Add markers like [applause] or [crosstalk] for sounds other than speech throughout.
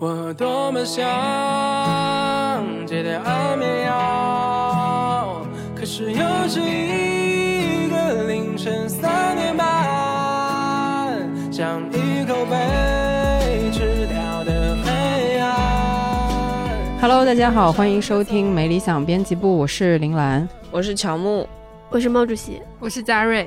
我多么想戒掉安眠药，可是又是一个凌晨三点半，像一口被吃掉的黑暗。Hello，大家好，欢迎收听没理想编辑部，我是林兰。我是乔木，我是毛主席，我是嘉瑞。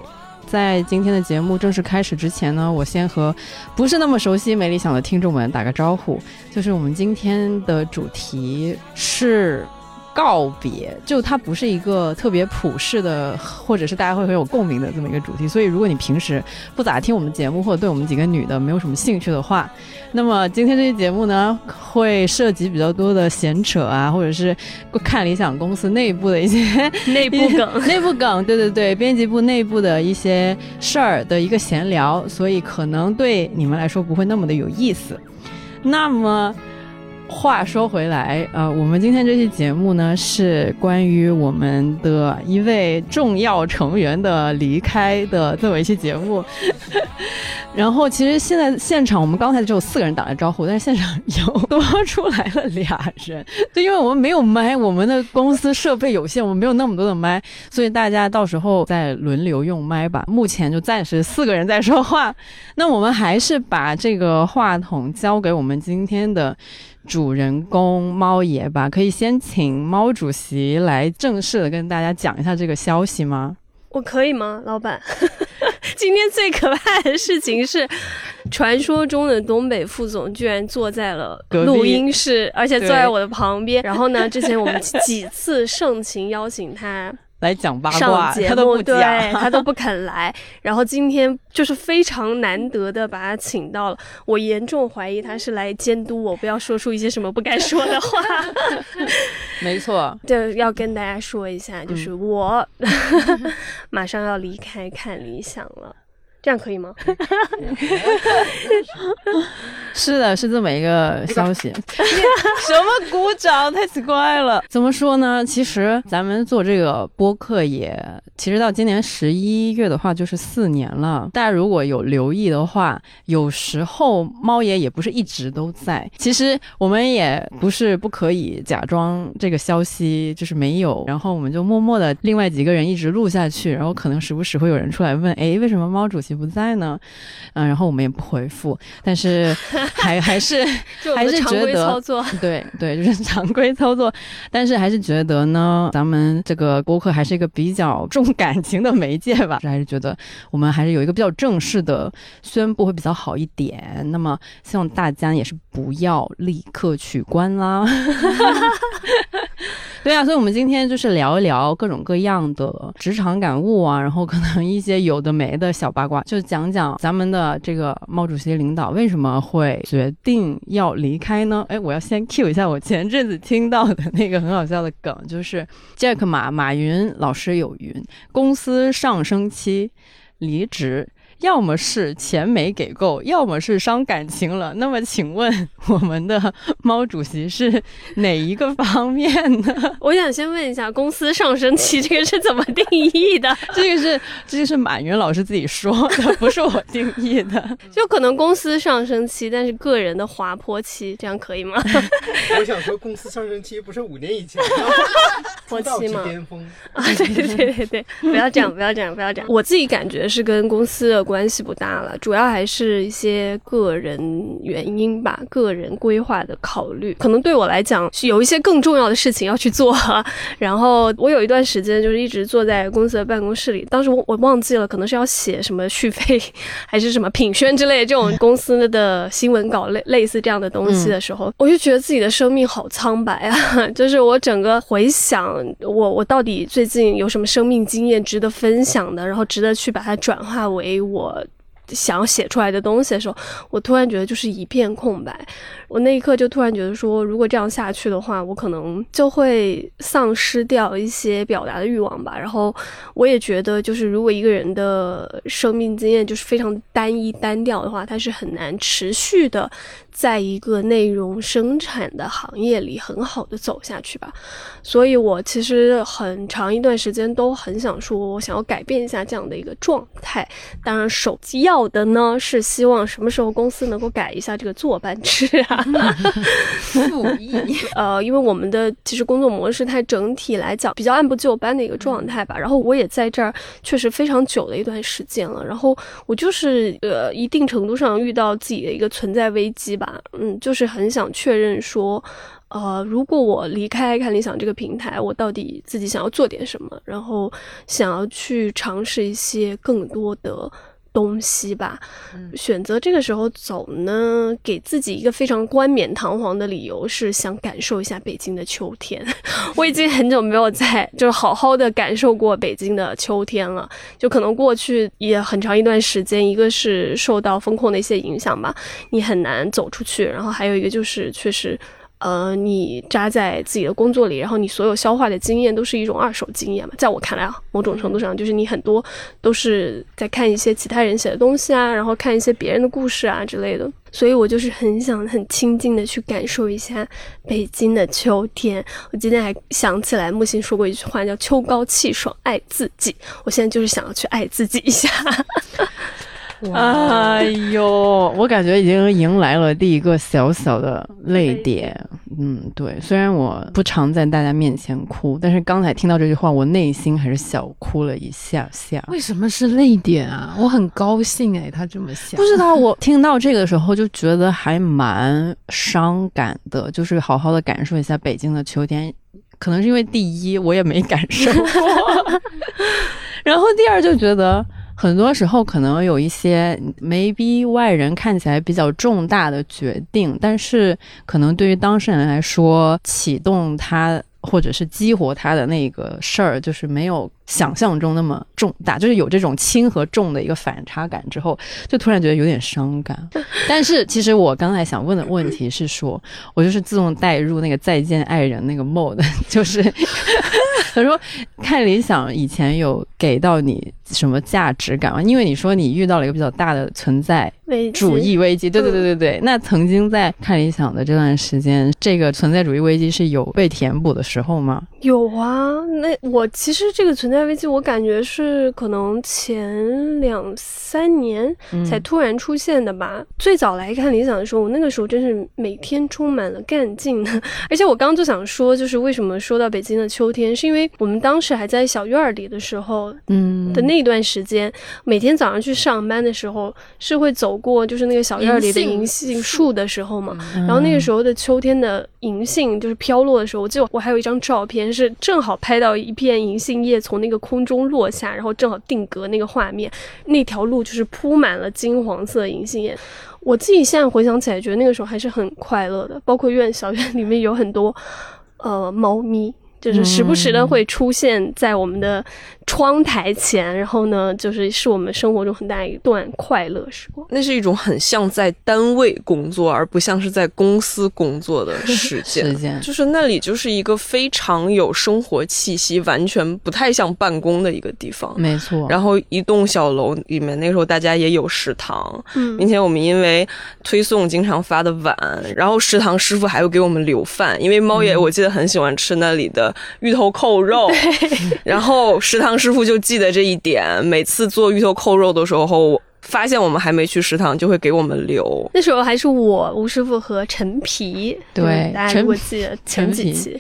在今天的节目正式开始之前呢，我先和不是那么熟悉没理想的听众们打个招呼。就是我们今天的主题是告别，就它不是一个特别普世的，或者是大家会很有共鸣的这么一个主题。所以，如果你平时不咋听我们节目，或者对我们几个女的没有什么兴趣的话，那么今天这期节目呢，会涉及比较多的闲扯啊，或者是看理想公司内部的一些内部梗，内部梗，对对对，编辑部内部的一些事儿的一个闲聊，所以可能对你们来说不会那么的有意思。那么。话说回来，呃，我们今天这期节目呢是关于我们的一位重要成员的离开的这么一期节目。[laughs] 然后，其实现在现场我们刚才只有四个人打了招呼，但是现场又多出来了俩人，[laughs] 就因为我们没有麦，我们的公司设备有限，我们没有那么多的麦，所以大家到时候再轮流用麦吧。目前就暂时四个人在说话，[laughs] 那我们还是把这个话筒交给我们今天的。主人公猫爷吧，可以先请猫主席来正式的跟大家讲一下这个消息吗？我可以吗，老板？[laughs] 今天最可怕的事情是，传说中的东北副总居然坐在了录音室，而且坐在我的旁边。然后呢，之前我们几次盛情邀请他。来讲八卦，他都不讲，他都不肯来。[laughs] 然后今天就是非常难得的把他请到了，我严重怀疑他是来监督我，不要说出一些什么不该说的话。[laughs] 没错，就要跟大家说一下，就是我、嗯、[laughs] 马上要离开看理想了。这样可以吗？[laughs] [laughs] 是的，是这么一个消息。[laughs] 什么鼓掌？太奇怪了。怎么说呢？其实咱们做这个播客也，其实到今年十一月的话，就是四年了。大家如果有留意的话，有时候猫爷也不是一直都在。其实我们也不是不可以假装这个消息就是没有，然后我们就默默的另外几个人一直录下去，然后可能时不时会有人出来问，哎，为什么猫主席不在呢？嗯，然后我们也不回复，但是 [laughs] 还还是还是觉得操作，对对，就是常规操作，但是还是觉得呢，咱们这个播客还是一个比较重感情的媒介吧，还是觉得我们还是有一个比较正式的宣布会比较好一点。那么希望大家也是不要立刻取关啦。[laughs] 对啊，所以我们今天就是聊一聊各种各样的职场感悟啊，然后可能一些有的没的小八卦，就讲讲咱们的这个毛主席领导为什么会决定要离开呢？哎，我要先 cue 一下我前阵子听到的那个很好笑的梗，就是 Jack 马马云老师有云：公司上升期离职。要么是钱没给够，要么是伤感情了。那么，请问 [laughs] 我们的猫主席是哪一个方面呢？[laughs] 我想先问一下，公司上升期这个是怎么定义的？[laughs] 这个是这个是马云老师自己说的，不是我定义的。就可能公司上升期，但是个人的滑坡期，这样可以吗？我想说，公司上升期不是五年以前坡期吗？巅峰啊！对对对对对，不要这样，不要这样，不要这样。我自己感觉是跟公司的关系不大了，主要还是一些个人原因吧，个人规划的考虑。可能对我来讲是有一些更重要的事情要去做。[laughs] 然后我有一段时间就是一直坐在公司的办公室里，当时我我忘记了，可能是要写什么续费还是什么品宣之类这种公司的新闻稿类类似这样的东西的时候，嗯、我就觉得自己的生命好苍白啊！[laughs] 就是我整个回想我我到底最近有什么生命经验值得分享的，然后值得去把它转化为我。我想写出来的东西的时候，我突然觉得就是一片空白。我那一刻就突然觉得说，如果这样下去的话，我可能就会丧失掉一些表达的欲望吧。然后我也觉得，就是如果一个人的生命经验就是非常单一单调的话，他是很难持续的在一个内容生产的行业里很好的走下去吧。所以我其实很长一段时间都很想说，我想要改变一下这样的一个状态。当然，手机要要的呢，是希望什么时候公司能够改一下这个坐班制啊？复议。[laughs] 呃，因为我们的其实工作模式，它整体来讲比较按部就班的一个状态吧。然后我也在这儿确实非常久的一段时间了。然后我就是呃，一定程度上遇到自己的一个存在危机吧。嗯，就是很想确认说，呃，如果我离开看理想这个平台，我到底自己想要做点什么，然后想要去尝试一些更多的。东西吧，选择这个时候走呢，给自己一个非常冠冕堂皇的理由是想感受一下北京的秋天。[laughs] 我已经很久没有在就是好好的感受过北京的秋天了，就可能过去也很长一段时间，一个是受到风控的一些影响吧，你很难走出去，然后还有一个就是确实。呃，你扎在自己的工作里，然后你所有消化的经验都是一种二手经验嘛？在我看来啊，某种程度上就是你很多都是在看一些其他人写的东西啊，然后看一些别人的故事啊之类的。所以我就是很想很亲近的去感受一下北京的秋天。我今天还想起来木心说过一句话，叫“秋高气爽，爱自己”。我现在就是想要去爱自己一下。哎呦，我感觉已经迎来了第一个小小的泪点。嗯，对，虽然我不常在大家面前哭，但是刚才听到这句话，我内心还是小哭了一下下。为什么是泪点啊？我很高兴哎，他这么想。[laughs] 不知道，我听到这个的时候就觉得还蛮伤感的，就是好好的感受一下北京的秋天。可能是因为第一我也没感受过，[laughs] 然后第二就觉得。很多时候可能有一些 maybe 外人看起来比较重大的决定，但是可能对于当事人来说，启动他或者是激活他的那个事儿，就是没有想象中那么重大，就是有这种轻和重的一个反差感之后，就突然觉得有点伤感。[laughs] 但是其实我刚才想问的问题是说，我就是自动带入那个再见爱人那个 mode，[laughs] 就是 [laughs] 他说看理想以前有给到你。什么价值感啊？因为你说你遇到了一个比较大的存在主义危机，对对对对对。那曾经在看理想的这段时间，这个存在主义危机是有被填补的时候吗？有啊，那我其实这个存在危机，我感觉是可能前两三年才突然出现的吧。最早来看理想的时候，我那个时候真是每天充满了干劲，[laughs] 而且我刚刚就想说，就是为什么说到北京的秋天，是因为我们当时还在小院儿里的时候，嗯的那。一段时间，每天早上去上班的时候，是会走过就是那个小院里的银杏树的时候嘛。然后那个时候的秋天的银杏就是飘落的时候，我记得我还有一张照片，是正好拍到一片银杏叶从那个空中落下，然后正好定格那个画面。那条路就是铺满了金黄色银杏叶。我自己现在回想起来，觉得那个时候还是很快乐的。包括院小院里面有很多呃猫咪。就是时不时的会出现在我们的窗台前，然后呢，就是是我们生活中很大一段快乐时光。那是一种很像在单位工作，而不像是在公司工作的 [laughs] 时间。时间就是那里就是一个非常有生活气息，完全不太像办公的一个地方。没错。然后一栋小楼里面，那时候大家也有食堂，嗯并且我们因为推送经常发的晚，然后食堂师傅还会给我们留饭，因为猫爷我记得很喜欢吃那里的。芋头扣肉，然后食堂师傅就记得这一点，每次做芋头扣肉的时候。发现我们还没去食堂，就会给我们留。那时候还是我吴师傅和陈皮，对，大家如果记得前几期，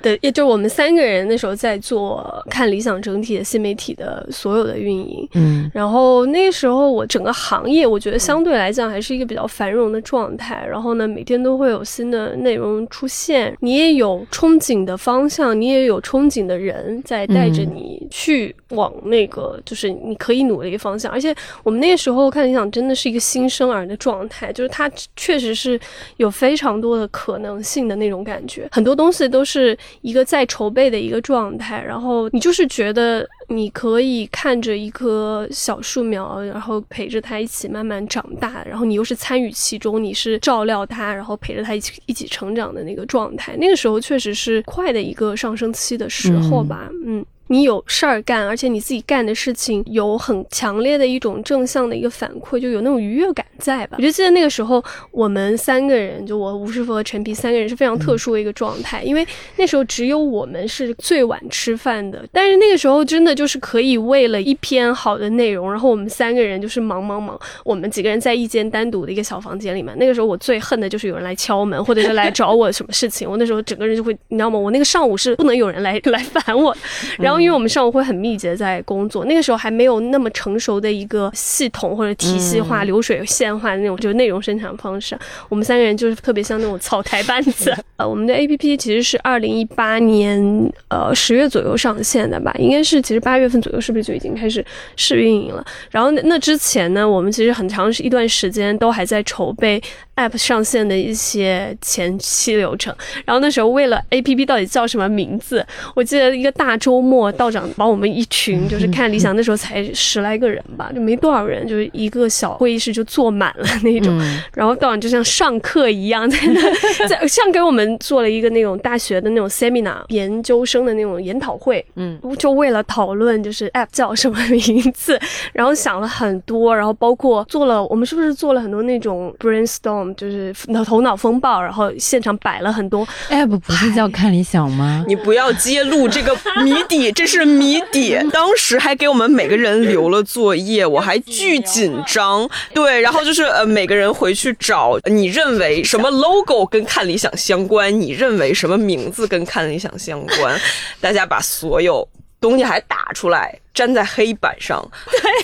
对，也就我们三个人那时候在做看理想整体的新媒体的所有的运营。嗯，然后那时候我整个行业，我觉得相对来讲还是一个比较繁荣的状态。然后呢，每天都会有新的内容出现，你也有憧憬的方向，你也有憧憬的人在带着你去往那个就是你可以努力的方向。而且我们那时候看理想真的是一个新生儿的状态，就是它确实是有非常多的可能性的那种感觉，很多东西都是一个在筹备的一个状态，然后你就是觉得你可以看着一棵小树苗，然后陪着它一起慢慢长大，然后你又是参与其中，你是照料它，然后陪着它一起一起成长的那个状态，那个时候确实是快的一个上升期的时候吧，嗯。你有事儿干，而且你自己干的事情有很强烈的一种正向的一个反馈，就有那种愉悦感在吧？我就记得那个时候，我们三个人，就我吴师傅和陈皮三个人是非常特殊的一个状态，因为那时候只有我们是最晚吃饭的，但是那个时候真的就是可以为了一篇好的内容，然后我们三个人就是忙忙忙，我们几个人在一间单独的一个小房间里面。那个时候我最恨的就是有人来敲门，或者是来找我什么事情，我那时候整个人就会，你知道吗？我那个上午是不能有人来 [laughs] 来烦我，然后因为我们上午会很密集的在工作，那个时候还没有那么成熟的一个系统或者体系化、流水线化的那种就是内容生产方式，我们三个人就是特别像那种草台班子。[laughs] 呃，我们的 A P P 其实是二零一八年呃十月左右上线的吧，应该是其实八月份左右是不是就已经开始试运营了？然后那那之前呢，我们其实很长一段时间都还在筹备 App 上线的一些前期流程。然后那时候为了 A P P 到底叫什么名字，我记得一个大周末，道长把我们一群 [laughs] 就是看理想那时候才十来个人吧，就没多少人，就是一个小会议室就坐满了那种。然后道长就像上课一样，在那 [laughs] 在像给我们做了一个那种大学的那种 seminar 研究生的那种研讨会，嗯，就为了讨论就是 app 叫什么名字，[laughs] 然后想了很多，然后包括做了我们是不是做了很多那种 brainstorm，就是头脑风暴，然后现场摆了很多 app 不是叫看理想吗？你不要揭露这个谜底，这是谜底。当时还给我们每个人留了作业，我还巨紧张。对，然后就是呃，每个人回去找你认为什么 logo 跟看理想相关，你认为什么名字跟看理想相关，大家把所有东西还打出来。粘在黑板上，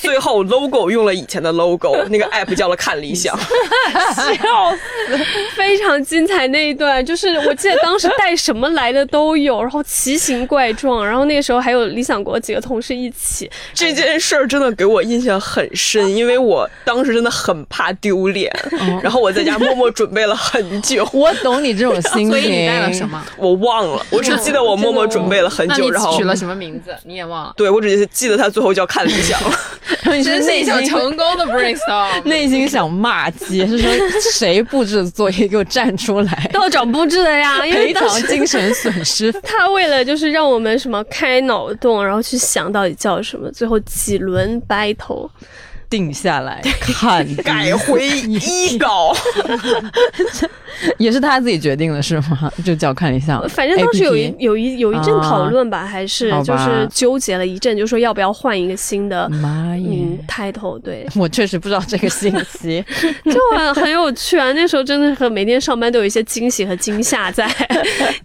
最后 logo 用了以前的 logo，[laughs] 那个 app 叫了看理想，[laughs] 笑死，非常精彩那一段，就是我记得当时带什么来的都有，然后奇形怪状，然后那个时候还有理想国几个同事一起，这件事儿真的给我印象很深，因为我当时真的很怕丢脸，然后我在家默默准备了很久。[laughs] 我懂你这种心情，所以你带了什么？我忘了，我只记得我默默准备了很久，然后取了什么名字？你也忘了？对我只记得他最后叫看理想，[laughs] 你是内心成功的 [laughs] brainstorm，内心想骂街，是说谁布置的作业给我站出来？[laughs] 道长布置的呀，因为赔偿精神损失。他为了就是让我们什么开脑洞，然后去想到底叫什么，最后几轮 battle。定下来看，改回一稿，[laughs] 也是他自己决定的，是吗？就叫看一下，反正当时有一有一有一阵讨论吧，还是就是纠结了一阵，就说要不要换一个新的嗯 title。对 [laughs] 我确实不知道这个信息，[laughs] 就很很有趣啊。那时候真的是每天上班都有一些惊喜和惊吓在，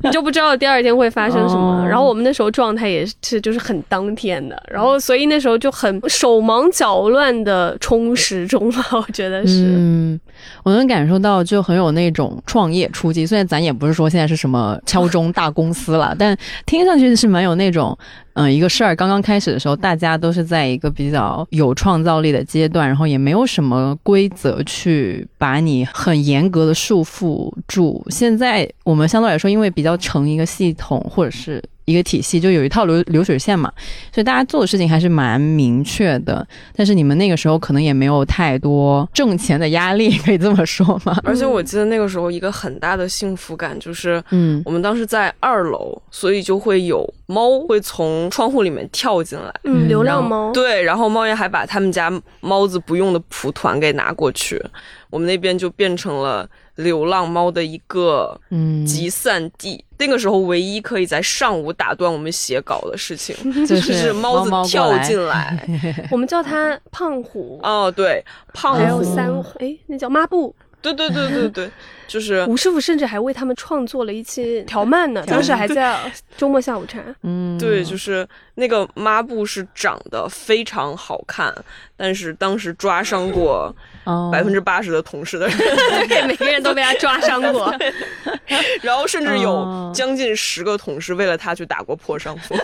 你就不知道第二天会发生什么。然后我们那时候状态也是就是很当天的，然后所以那时候就很手忙脚乱的。呃，充实中吧，[laughs] 我觉得是。嗯，我能感受到，就很有那种创业初期。虽然咱也不是说现在是什么敲钟大公司了，[laughs] 但听上去是蛮有那种，嗯，一个事儿刚刚开始的时候，大家都是在一个比较有创造力的阶段，然后也没有什么规则去把你很严格的束缚住。现在我们相对来说，因为比较成一个系统，或者是。一个体系就有一套流流水线嘛，所以大家做的事情还是蛮明确的。但是你们那个时候可能也没有太多挣钱的压力，可以这么说吗？[laughs] 而且我记得那个时候一个很大的幸福感就是，嗯，我们当时在二楼，所以就会有猫会从窗户里面跳进来，嗯，流浪猫。对，然后猫爷还把他们家猫子不用的蒲团给拿过去，我们那边就变成了。流浪猫的一个集散地，那个时候唯一可以在上午打断我们写稿的事情，[laughs] 就是猫子跳进来。[laughs] 我们叫它胖虎。哦，对，胖虎。还有三，哎，那叫抹布。对对对对对，就是吴师傅甚至还为他们创作了一期条漫呢，当时还在周末下午茶。嗯，对，就是那个抹布是长得非常好看，但是当时抓伤过。百分之八十的同事的人，[laughs] 每个人都被他抓伤过，[laughs] 然后甚至有将近十个同事为了他去打过破伤风，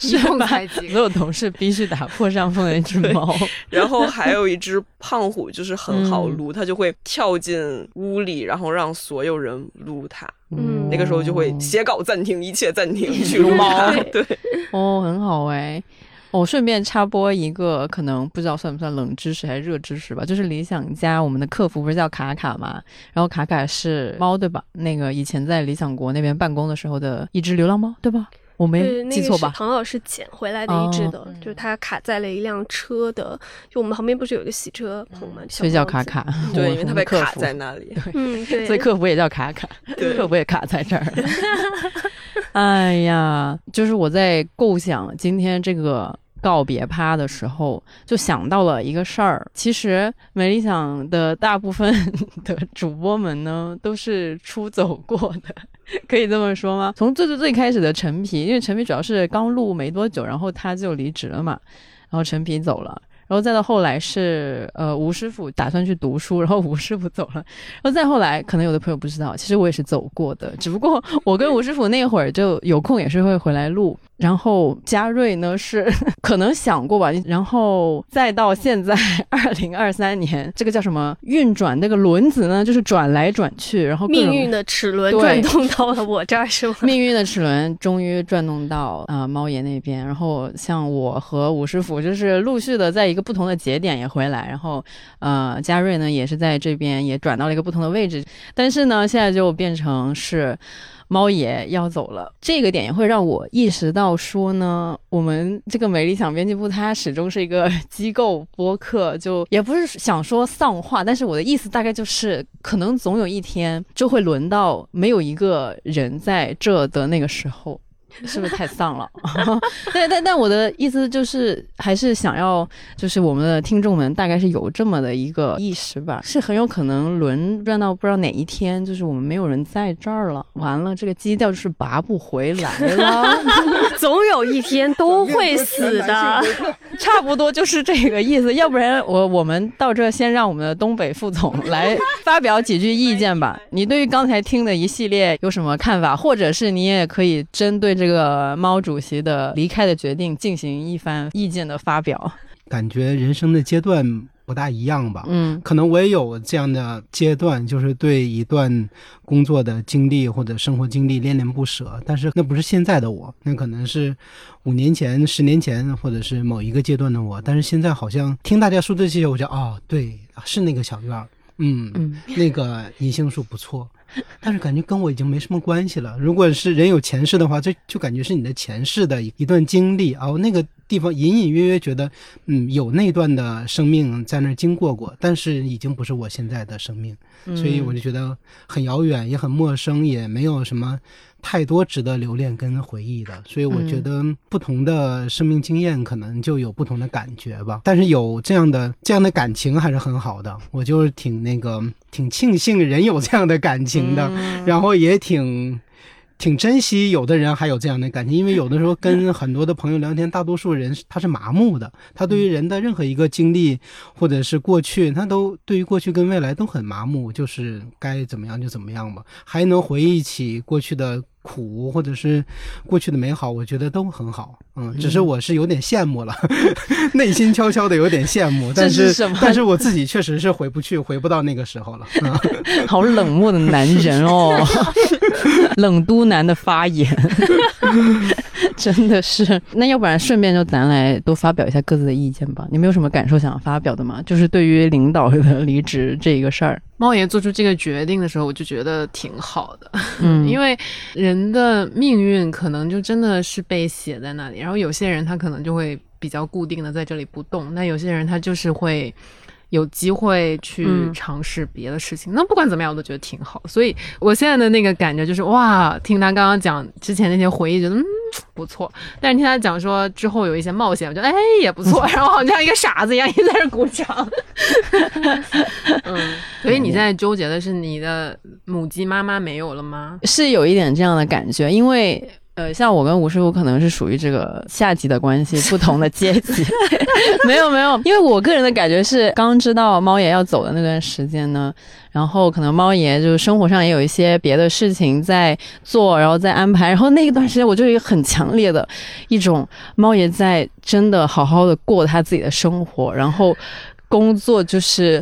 一共才几个？所有同事必须打破伤风的一只猫，然后还有一只胖虎，就是很好撸，它就会跳进屋里，然后让所有人撸它。嗯，那个时候就会写稿暂停，一切暂停去撸猫。[laughs] 对，[laughs] 哦，很好哎。我顺便插播一个，可能不知道算不算冷知识还是热知识吧，就是理想家我们的客服不是叫卡卡吗？然后卡卡是猫对吧？那个以前在理想国那边办公的时候的一只流浪猫对吧？我没对，那个是记错吧？唐老师捡回来的一只的，哦就是它卡在了一辆车的，就我们旁边不是有一个洗车棚吗？小所以叫。卡卡。对，因为它被卡在那里。嗯，[laughs] 对。所以客服也叫卡卡，对客服也卡在这儿。[laughs] 哎呀，就是我在构想今天这个告别趴的时候，就想到了一个事儿。其实美理想的大部分的主播们呢，都是出走过的。[laughs] 可以这么说吗？从最最最开始的陈皮，因为陈皮主要是刚录没多久，然后他就离职了嘛，然后陈皮走了，然后再到后来是呃吴师傅打算去读书，[laughs] 然后吴师傅走了，然后再后来可能有的朋友不知道，其实我也是走过的，只不过我跟吴师傅那会儿就有空也是会回来录，然后嘉瑞呢是 [laughs] 可能想过吧，然后再到现在 [laughs] 二零二三年，这个叫什么运转那个轮子呢，就是转来转去，然后命运的齿轮转动到了我这儿，是吗？[laughs] 命运的齿轮终于转动到啊、呃猫爷那边，然后像我和武师傅就是陆续的在一个不同的节点也回来，然后呃嘉瑞呢也是在这边也转到了一个不同的位置，但是呢现在就变成是。猫爷要走了，这个点也会让我意识到说呢，我们这个美理想编辑部它始终是一个机构播客，就也不是想说丧话，但是我的意思大概就是，可能总有一天就会轮到没有一个人在这的那个时候。是不是太丧了？[laughs] 但但但我的意思就是，还是想要，就是我们的听众们大概是有这么的一个意识吧，是很有可能轮转到不知道哪一天，就是我们没有人在这儿了，完了这个基调就是拔不回来了。[laughs] 总有一天都会死的。[laughs] 差不多就是这个意思，要不然我我们到这先让我们的东北副总来发表几句意见吧。你对于刚才听的一系列有什么看法，或者是你也可以针对这个猫主席的离开的决定进行一番意见的发表。感觉人生的阶段不大一样吧。嗯可能我也有这样的阶段，就是对一段工作的经历或者生活经历恋恋不舍，但是那不是现在的我，那可能是五年前、十年前，或者是某一个阶段的我。但是现在好像听大家说这些，我就哦，对，是那个小院儿，嗯，嗯那个银杏树不错，[laughs] 但是感觉跟我已经没什么关系了。如果是人有前世的话，这就感觉是你的前世的一一段经历哦，那个地方隐隐约约觉得，嗯，有那段的生命在那儿经过过，但是已经不是我现在的生命，所以我就觉得很遥远，也很陌生，也没有什么。太多值得留恋跟回忆的，所以我觉得不同的生命经验可能就有不同的感觉吧。但是有这样的这样的感情还是很好的，我就是挺那个挺庆幸人有这样的感情的，然后也挺。挺珍惜有的人还有这样的感情，因为有的时候跟很多的朋友聊天，大多数人他是麻木的，他对于人的任何一个经历或者是过去，他都对于过去跟未来都很麻木，就是该怎么样就怎么样吧，还能回忆起过去的苦或者是过去的美好，我觉得都很好。嗯，只是我是有点羡慕了，[laughs] 内心悄悄的有点羡慕，但是是但是我自己确实是回不去，回不到那个时候了。嗯 [laughs] 好冷漠的男人哦，[laughs] 冷都男的发言，真的是。那要不然顺便就咱来多发表一下各自的意见吧。你们有什么感受想要发表的吗？就是对于领导的离职这一个事儿，猫爷做出这个决定的时候，我就觉得挺好的，嗯，[laughs] 因为人的命运可能就真的是被写在那里，然后有些人他可能就会比较固定的在这里不动，那有些人他就是会。有机会去嗯尝试别的事情，那不管怎么样，我都觉得挺好。所以我现在的那个感觉就是，哇，听他刚刚讲之前那些回忆，觉得嗯不错。但是听他讲说之后有一些冒险，我觉得哎也不错。[laughs] 然后好像一个傻子一样一直在这鼓掌。[laughs] 嗯，所以你现在纠结的是你的母鸡妈妈没有了吗？是有一点这样的感觉，因为。呃，像我跟吴师傅可能是属于这个下级的关系，不同的阶级。[laughs] [laughs] 没有没有，因为我个人的感觉是，刚知道猫爷要走的那段时间呢，然后可能猫爷就是生活上也有一些别的事情在做，然后在安排，然后那一段时间我就有一个很强烈的一种猫爷在真的好好的过他自己的生活，然后。工作就是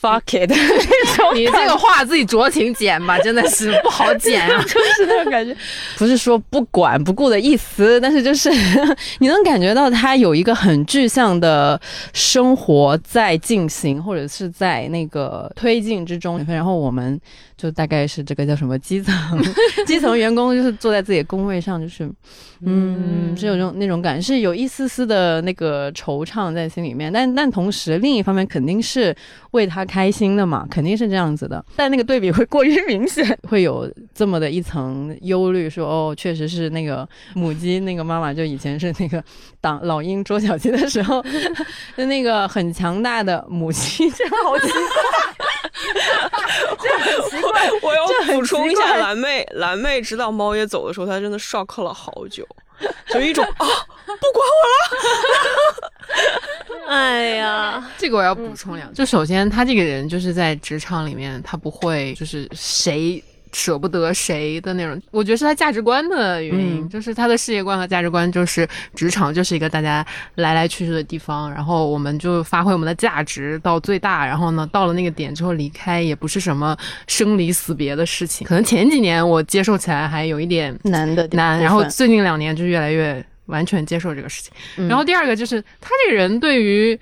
fuck it [laughs] 那种你这个话自己酌情剪吧，真的是不好剪啊。[laughs] 就是那种感觉，不是说不管不顾的意思，但是就是 [laughs] 你能感觉到他有一个很具象的生活在进行，或者是在那个推进之中。然后我们就大概是这个叫什么基层 [laughs] 基层员工，就是坐在自己的工位上，就是嗯，是有种那种感，是有一丝丝的那个惆怅在心里面。但但同时，另一方面肯定是为他开心的嘛，肯定是这样子的。但那个对比会过于 [laughs] 明显，会有这么的一层忧虑，说哦，确实是那个母鸡那个妈妈，就以前是那个当老鹰捉小鸡的时候，就那个很强大的母鸡，这样好奇怪，[laughs] 这很奇怪。我要补充一下，蓝妹，蓝妹知道猫爷走的时候，她真的 shock 了好久，就一种啊，不管我了 [laughs] 哎呀，这个我要补充两句，就首先他这个人就是在职场里面，他不会就是谁。舍不得谁的那种，我觉得是他价值观的原因，嗯就是他的世界观和价值观，就是职场就是一个大家来来去去的地方，然后我们就发挥我们的价值到最大，然后呢，到了那个点之后离开，也不是什么生离死别的事情。可能前几年我接受起来还有一点难的难，然后最近两年就越来越完全接受这个事情。然后第二个就是他这个人对于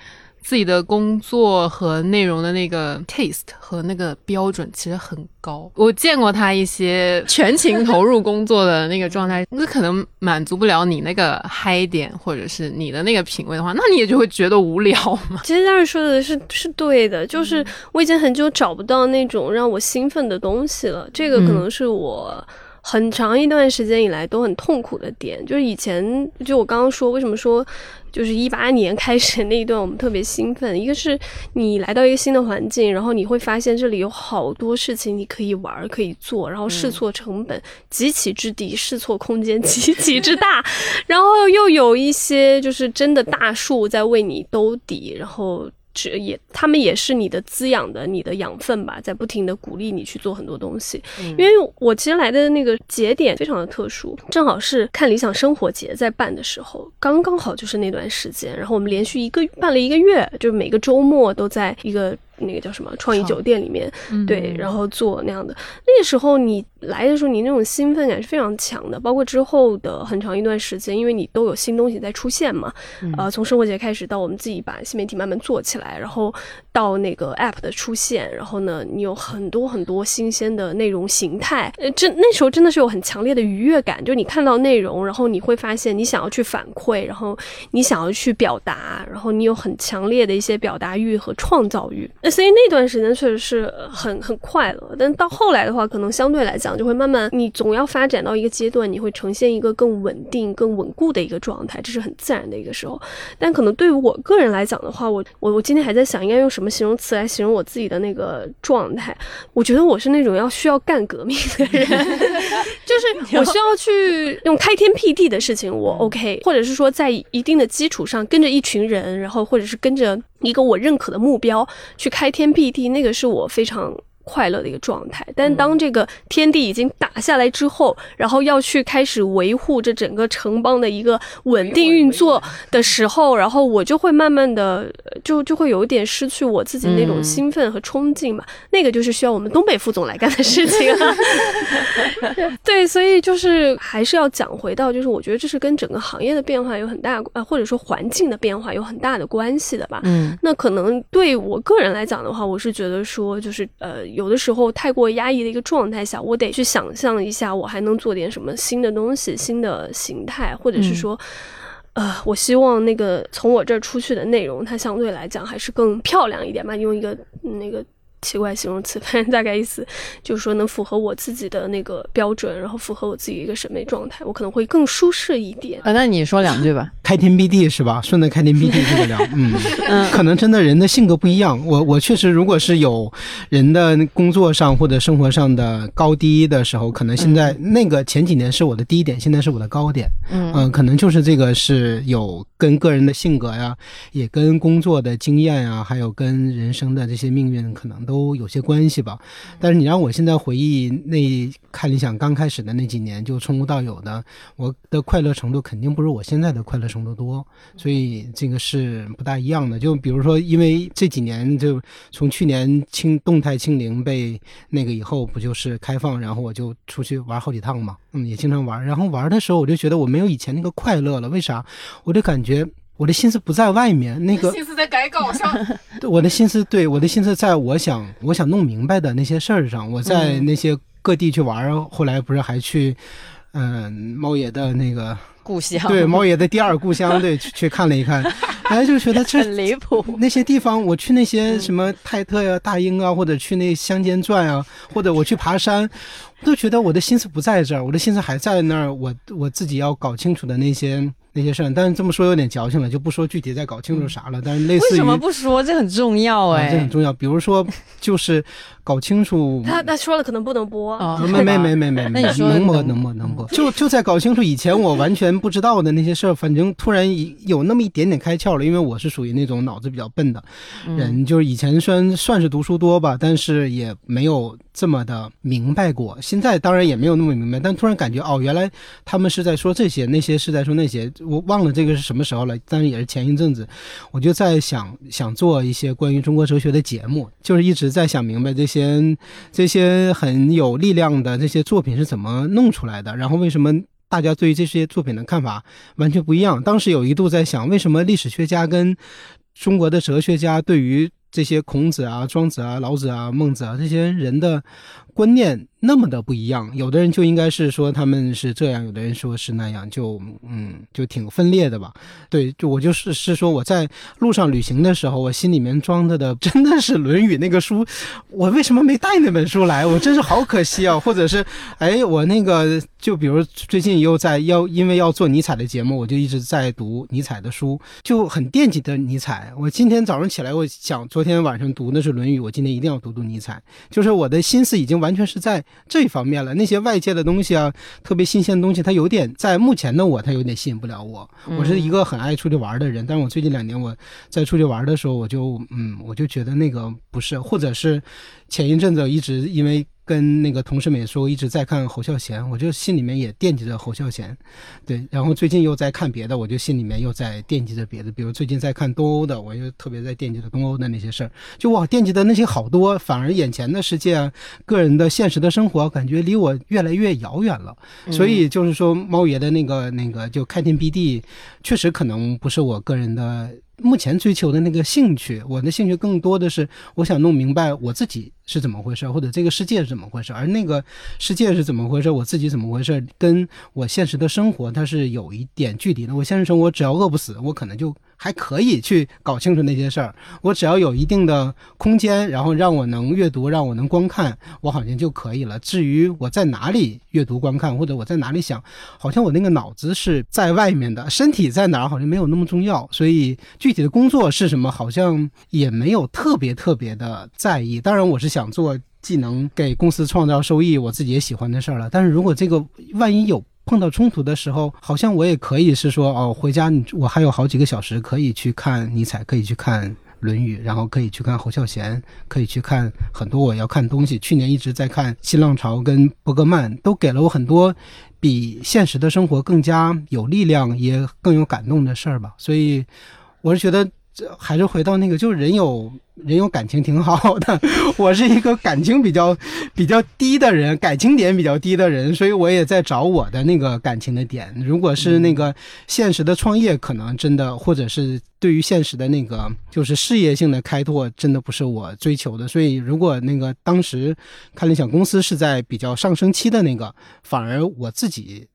自己的工作和内容的那个 taste 和那个标准其实很高。我见过他一些 [laughs] 全情投入工作的那个状态，那可能满足不了你那个嗨点，或者是你的那个品味的话，那你也就会觉得无聊嘛。其实当时说的是是对的，就是我已经很久找不到那种让我兴奋的东西了，这个可能是我。很长一段时间以来都很痛苦的点，就是以前就我刚刚说，为什么说就是一八年开始那一段我们特别兴奋，一个是你来到一个新的环境，然后你会发现这里有好多事情你可以玩可以做，然后试错成本极其之低，试错空间极其之大，[laughs] 然后又有一些就是真的大树在为你兜底，然后。这也，他们也是你的滋养的，你的养分吧，在不停的鼓励你去做很多东西。因为我其实来的那个节点非常的特殊，正好是看理想生活节在办的时候，刚刚好就是那段时间。然后我们连续一个办了一个月，就是每个周末都在一个那个叫什么创意酒店里面，对，然后做那样的。那个时候你来的时候，你那种兴奋感是非常强的，包括之后的很长一段时间，因为你都有新东西在出现嘛。呃，从生活节开始到我们自己把新媒体慢慢做起来，然后到那个 app 的出现，然后呢，你有很多很多新鲜的内容形态。呃，这那时候真的是有很强烈的愉悦感，就你看到内容，然后你会发现你想要去反馈，然后你想要去表达，然后你有很强烈的一些表达欲和创造欲。那所以那段时间确实是很很快乐，但到后来的话，可能相对来讲就会慢慢，你总要发展到一个阶段，你会呈现一个更稳定、更稳固的一个状态，这是很自然的一个时候。但可能对于我个人来讲的话，我我我今天还在想应该用什么形容词来形容我自己的那个状态。我觉得我是那种要需要干革命的人，[laughs] 就是 [laughs] 我需要去用开天辟地的事情，我 OK，或者是说在一定的基础上跟着一群人，然后或者是跟着一个我认可的目标去开天辟地，那个是我非常。快乐的一个状态，但当这个天地已经打下来之后，然后要去开始维护这整个城邦的一个稳定运作的时候，然后我就会慢慢的就就会有一点失去我自己那种兴奋和冲劲嘛。那个就是需要我们东北副总来干的事情了。[laughs] 对，所以就是还是要讲回到，就是我觉得这是跟整个行业的变化有很大，啊，或者说环境的变化有很大的关系的吧。嗯，那可能对我个人来讲的话，我是觉得说，就是呃。有的时候太过压抑的一个状态下，我得去想象一下，我还能做点什么新的东西、新的形态，或者是说，呃，我希望那个从我这儿出去的内容，它相对来讲还是更漂亮一点吧。用一个那个奇怪形容词，反正 [laughs] 大概意思就是说，能符合我自己的那个标准，然后符合我自己一个审美状态，我可能会更舒适一点。啊，那你说两句吧。[laughs] 开天辟地是吧？顺着开天辟地这个聊，[laughs] 嗯，可能真的人的性格不一样。我我确实，如果是有人的工作上或者生活上的高低的时候，可能现在那个前几年是我的低点，现在是我的高点。嗯可能就是这个是有跟个人的性格呀，也跟工作的经验呀，还有跟人生的这些命运可能都有些关系吧。但是你让我现在回忆那看理想刚开始的那几年，就从无到有的，我的快乐程度肯定不如我现在的快乐程程度多，所以这个是不大一样的。就比如说，因为这几年就从去年清动态清零被那个以后，不就是开放，然后我就出去玩好几趟嘛，嗯，也经常玩。然后玩的时候，我就觉得我没有以前那个快乐了。为啥？我就感觉我的心思不在外面，那个心思在改稿上。[laughs] 我的心思对我的心思在我想我想弄明白的那些事儿上。我在那些各地去玩，后来不是还去。嗯，猫爷的那个故乡，对，猫爷的第二故乡，对，去去看了一看，[laughs] 哎，就觉得这很离谱。那些地方，我去那些什么泰特呀、大英啊，或者去那乡间转啊，或者我去爬山，都觉得我的心思不在这儿，我的心思还在那儿，我我自己要搞清楚的那些。那些事儿，但是这么说有点矫情了，就不说具体再搞清楚啥了。但是类似于为什么不说？这很重要哎，这很重要。比如说，[laughs] 就是搞清楚 [laughs] 他他说了可能不能播哦，没没没没没，那你说能播能播能播，就就在搞清楚以前我完全不知道的那些事儿，反正突然有那么一点点开窍了。因为我是属于那种脑子比较笨的人，就是以前虽然算是读书多吧，但是也没有这么的明白过。现在当然也没有那么明白，但突然感觉哦，原来他们是在说这些，那些是在说那些。我忘了这个是什么时候了，但是也是前一阵子，我就在想想做一些关于中国哲学的节目，就是一直在想明白这些这些很有力量的这些作品是怎么弄出来的，然后为什么大家对于这些作品的看法完全不一样。当时有一度在想，为什么历史学家跟中国的哲学家对于这些孔子啊、庄子啊、老子啊、孟子啊这些人的观念。那么的不一样，有的人就应该是说他们是这样，有的人说是那样，就嗯，就挺分裂的吧。对，就我就是是说我在路上旅行的时候，我心里面装着的真的是《论语》那个书，我为什么没带那本书来？我真是好可惜啊！或者是，哎，我那个就比如最近又在要因为要做尼采的节目，我就一直在读尼采的书，就很惦记的尼采。我今天早上起来，我想昨天晚上读的是《论语》，我今天一定要读读尼采，就是我的心思已经完 [laughs] 全是在。这一方面了，那些外界的东西啊，特别新鲜的东西，它有点在目前的我，它有点吸引不了我。我是一个很爱出去玩的人，但是我最近两年我在出去玩的时候，我就嗯，我就觉得那个不是，或者是前一阵子一直因为。跟那个同事们也说，我一直在看侯孝贤，我就心里面也惦记着侯孝贤，对。然后最近又在看别的，我就心里面又在惦记着别的，比如最近在看东欧的，我又特别在惦记着东欧的那些事儿。就我惦记的那些好多，反而眼前的世界、个人的现实的生活，感觉离我越来越遥远了。所以就是说，猫爷的那个那个就开天辟地，确实可能不是我个人的。目前追求的那个兴趣，我的兴趣更多的是我想弄明白我自己是怎么回事，或者这个世界是怎么回事，而那个世界是怎么回事，我自己怎么回事，跟我现实的生活它是有一点距离的。我现实生活只要饿不死，我可能就。还可以去搞清楚那些事儿，我只要有一定的空间，然后让我能阅读，让我能观看，我好像就可以了。至于我在哪里阅读观看，或者我在哪里想，好像我那个脑子是在外面的，身体在哪儿好像没有那么重要。所以具体的工作是什么，好像也没有特别特别的在意。当然，我是想做既能给公司创造收益，我自己也喜欢的事儿了。但是如果这个万一有。碰到冲突的时候，好像我也可以是说哦，回家我还有好几个小时可以去看尼采，可以去看《论语》，然后可以去看侯孝贤，可以去看很多我要看东西。去年一直在看新浪潮跟伯格曼，都给了我很多比现实的生活更加有力量也更有感动的事儿吧。所以我是觉得，这还是回到那个，就是人有。人有感情挺好的，[laughs] 我是一个感情比较比较低的人，感情点比较低的人，所以我也在找我的那个感情的点。如果是那个现实的创业，可能真的，或者是对于现实的那个就是事业性的开拓，真的不是我追求的。所以，如果那个当时看理想公司是在比较上升期的那个，反而我自己。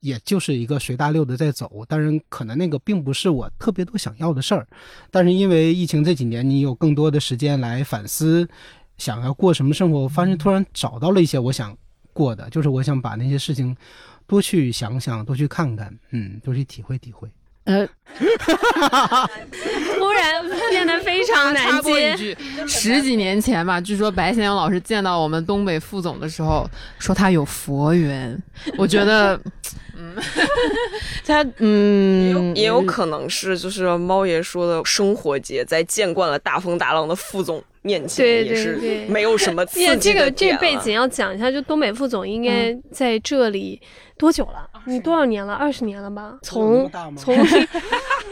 也就是一个随大溜的在走，当然可能那个并不是我特别多想要的事儿，但是因为疫情这几年，你有更多的时间来反思，想要过什么生活，我发现突然找到了一些我想过的，就是我想把那些事情多去想想，多去看看，嗯，多去体会体会。呃，[laughs] 突然变得非常难接。十几年前吧，据说白先勇老师见到我们东北副总的时候，说他有佛缘。我觉得，嗯，[laughs] 他嗯，也有可能是就是猫爷说的生活节，在见惯了大风大浪的副总面前，也是没有什么刺激这个这背景要讲一下，就东北副总应该在这里多久了？你多少年了？二十年了吧？从从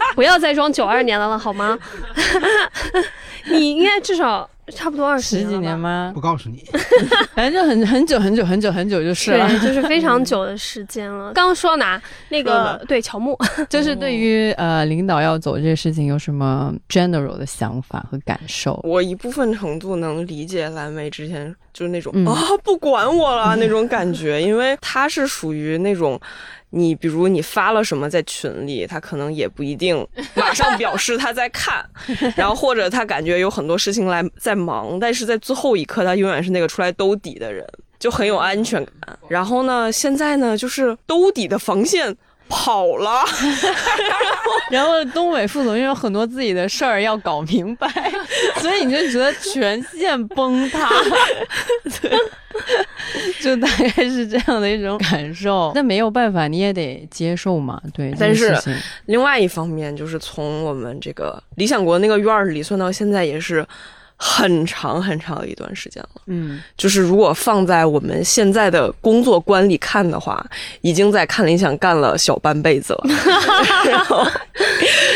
[laughs] 不要再装九二年的了好吗？[laughs] 你应该至少差不多二十十几年吗？不？告诉你，反正就很很久很久很久很久就是了。对，就是非常久的时间了。刚 [laughs] 刚说到哪？那个对乔木，就是对于呃领导要走这个事情有什么 general 的想法和感受？我一部分程度能理解蓝莓之前就是那种、嗯啊不管我了那种感觉，因为他是属于那种。你比如你发了什么在群里，他可能也不一定马上表示他在看，[laughs] 然后或者他感觉有很多事情来在忙，但是在最后一刻他永远是那个出来兜底的人，就很有安全感。然后呢，现在呢就是兜底的防线跑了，[laughs] 然后东北副总因为有很多自己的事儿要搞明白，[laughs] 所以你就觉得全线崩塌，[laughs] 就大概是这样的一种感受。但没有办法，你也得接受嘛，对。但是另外一方面，就是从我们这个理想国那个院儿里算到现在，也是很长很长一段时间了。嗯，就是如果放在我们现在的工作观里看的话，已经在看理想干了小半辈子了，然后，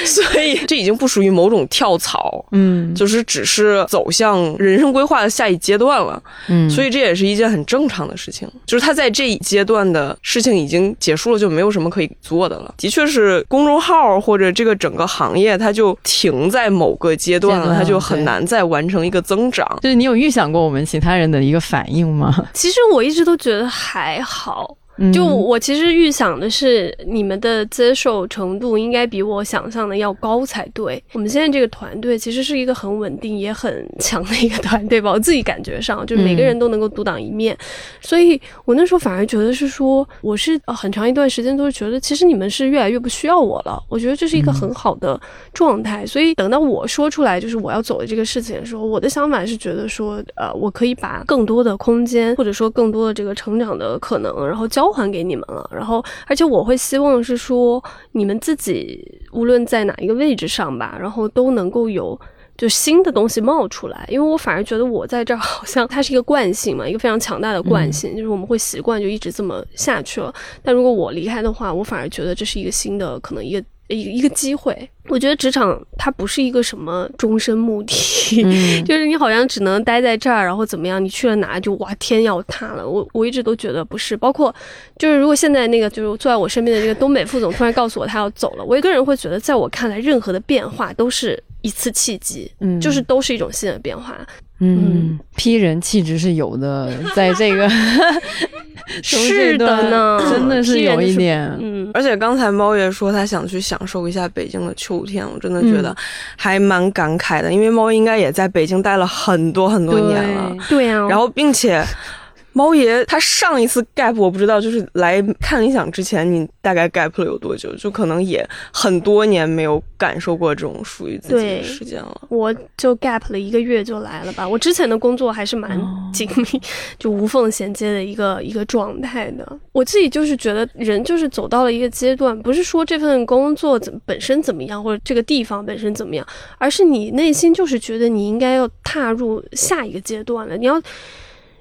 所以这已经不属于某种跳槽，嗯，就是只是走向人生规划的下一阶段了。嗯，所以这也是一件很正常的事情，就是他在这一阶段的事情已经结束了，就没有什么可以做的了。的确是公众号或者这个整个行业，它就停在某个阶段了，它就很难再完成一个增长。就是你有预想过我们其他人的一个反应吗？其实我一直都觉得还好。嗯就我其实预想的是，你们的接受程度应该比我想象的要高才对。我们现在这个团队其实是一个很稳定也很强的一个团队吧，我自己感觉上就是每个人都能够独当一面，所以我那时候反而觉得是说，我是呃很长一段时间都是觉得，其实你们是越来越不需要我了。我觉得这是一个很好的状态，所以等到我说出来就是我要走的这个事情的时候，我的想法是觉得说，呃，我可以把更多的空间或者说更多的这个成长的可能，然后交还给你们了。然后，而且我会希望是说，你们自己无论在哪一个位置上吧，然后都能够有。就新的东西冒出来，因为我反而觉得我在这儿好像它是一个惯性嘛，一个非常强大的惯性，就是我们会习惯就一直这么下去了。但如果我离开的话，我反而觉得这是一个新的可能一个一个一个机会。我觉得职场它不是一个什么终身目的，[laughs] 嗯就是你好像只能待在这儿，然后怎么样？你去了哪就哇天要塌了。我我一直都觉得不是，包括就是如果现在那个就是坐在我身边的这个东北副总突然告诉我他要走了，我一个人会觉得，在我看来，任何的变化都是一次契机，嗯就是都是一种新的变化。嗯批人气质是有的，[laughs] 在这个 [laughs] [laughs] 是的呢。真的是有就是一点，嗯，而且刚才猫爷说他想去享受一下北京的秋天，我真的觉得还蛮感慨的，因为猫应该也在北京待了很多很多年了，对啊，然后并且。猫爷他上一次 gap 我不知道，就是来看理想之前，你大概 gap 了有多久？就可能也很多年没有感受过这种属于自己的时间了。我就 gap 了一个月就来了吧。我之前的工作还是蛮紧密，[laughs] 就无缝衔接的一个一个状态的。我自己就是觉得人就是走到了一个阶段，不是说这份工作怎么本身怎么样，或者这个地方本身怎么样，而是你内心就是觉得你应该要踏入下一个阶段了，你要。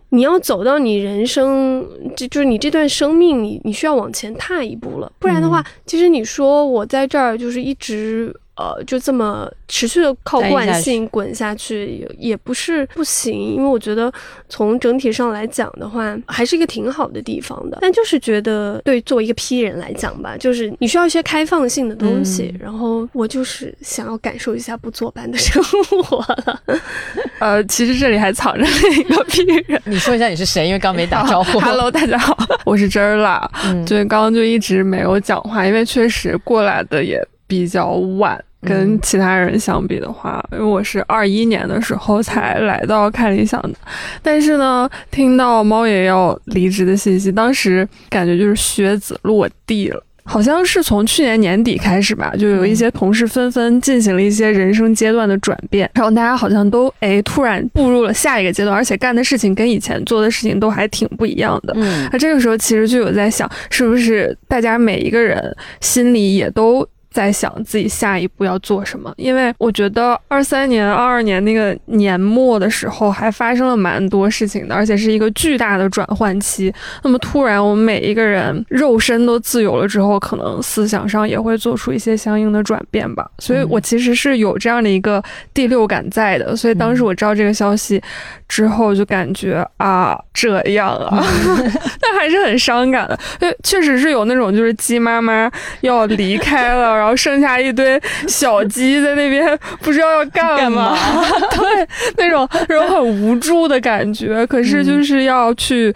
你要走到你人生，就就是你这段生命，你你需要往前踏一步了，不然的话，其实你说我在这儿就是一直呃就这么持续的靠惯性滚下去，也也不是不行，因为我觉得从整体上来讲的话，还是一个挺好的地方的。但就是觉得对作为一个 P 人来讲吧，就是你需要一些开放性的东西，然后我就是想要感受一下不坐班的生活了。[laughs] 呃，其实这里还藏着另一个 P 人。你说一下你是谁，因为刚没打招呼。Hello，大家好，我是真儿啦。嗯对，刚刚就一直没有讲话，因为确实过来的也比较晚，跟其他人相比的话，因为我是二一年的时候才来到看理想的，但是呢，听到猫爷要离职的信息，当时感觉就是靴子落地了。好像是从去年年底开始吧，就有一些同事纷纷进行了一些人生阶段的转变，然后大家好像都哎突然步入了下一个阶段，而且干的事情跟以前做的事情都还挺不一样的。嗯那这个时候其实就有在想，是不是大家每一个人心里也都在想自己下一步要做什么，因为我觉得二三年、二二年那个年末的时候还发生了蛮多事情的，而且是一个巨大的转换期。那么突然，我们每一个人肉身都自由了之后，可能思想上也会做出一些相应的转变吧。所以我其实是有这样的一个第六感在的。所以当时我知道这个消息之后，就感觉啊，这样啊，[laughs] 但还是很伤感的。因为确实是有那种就是鸡妈妈要离开了。然后剩下一堆小鸡在那边，不知道要干嘛，对，那种那种很无助的感觉。可是就是要去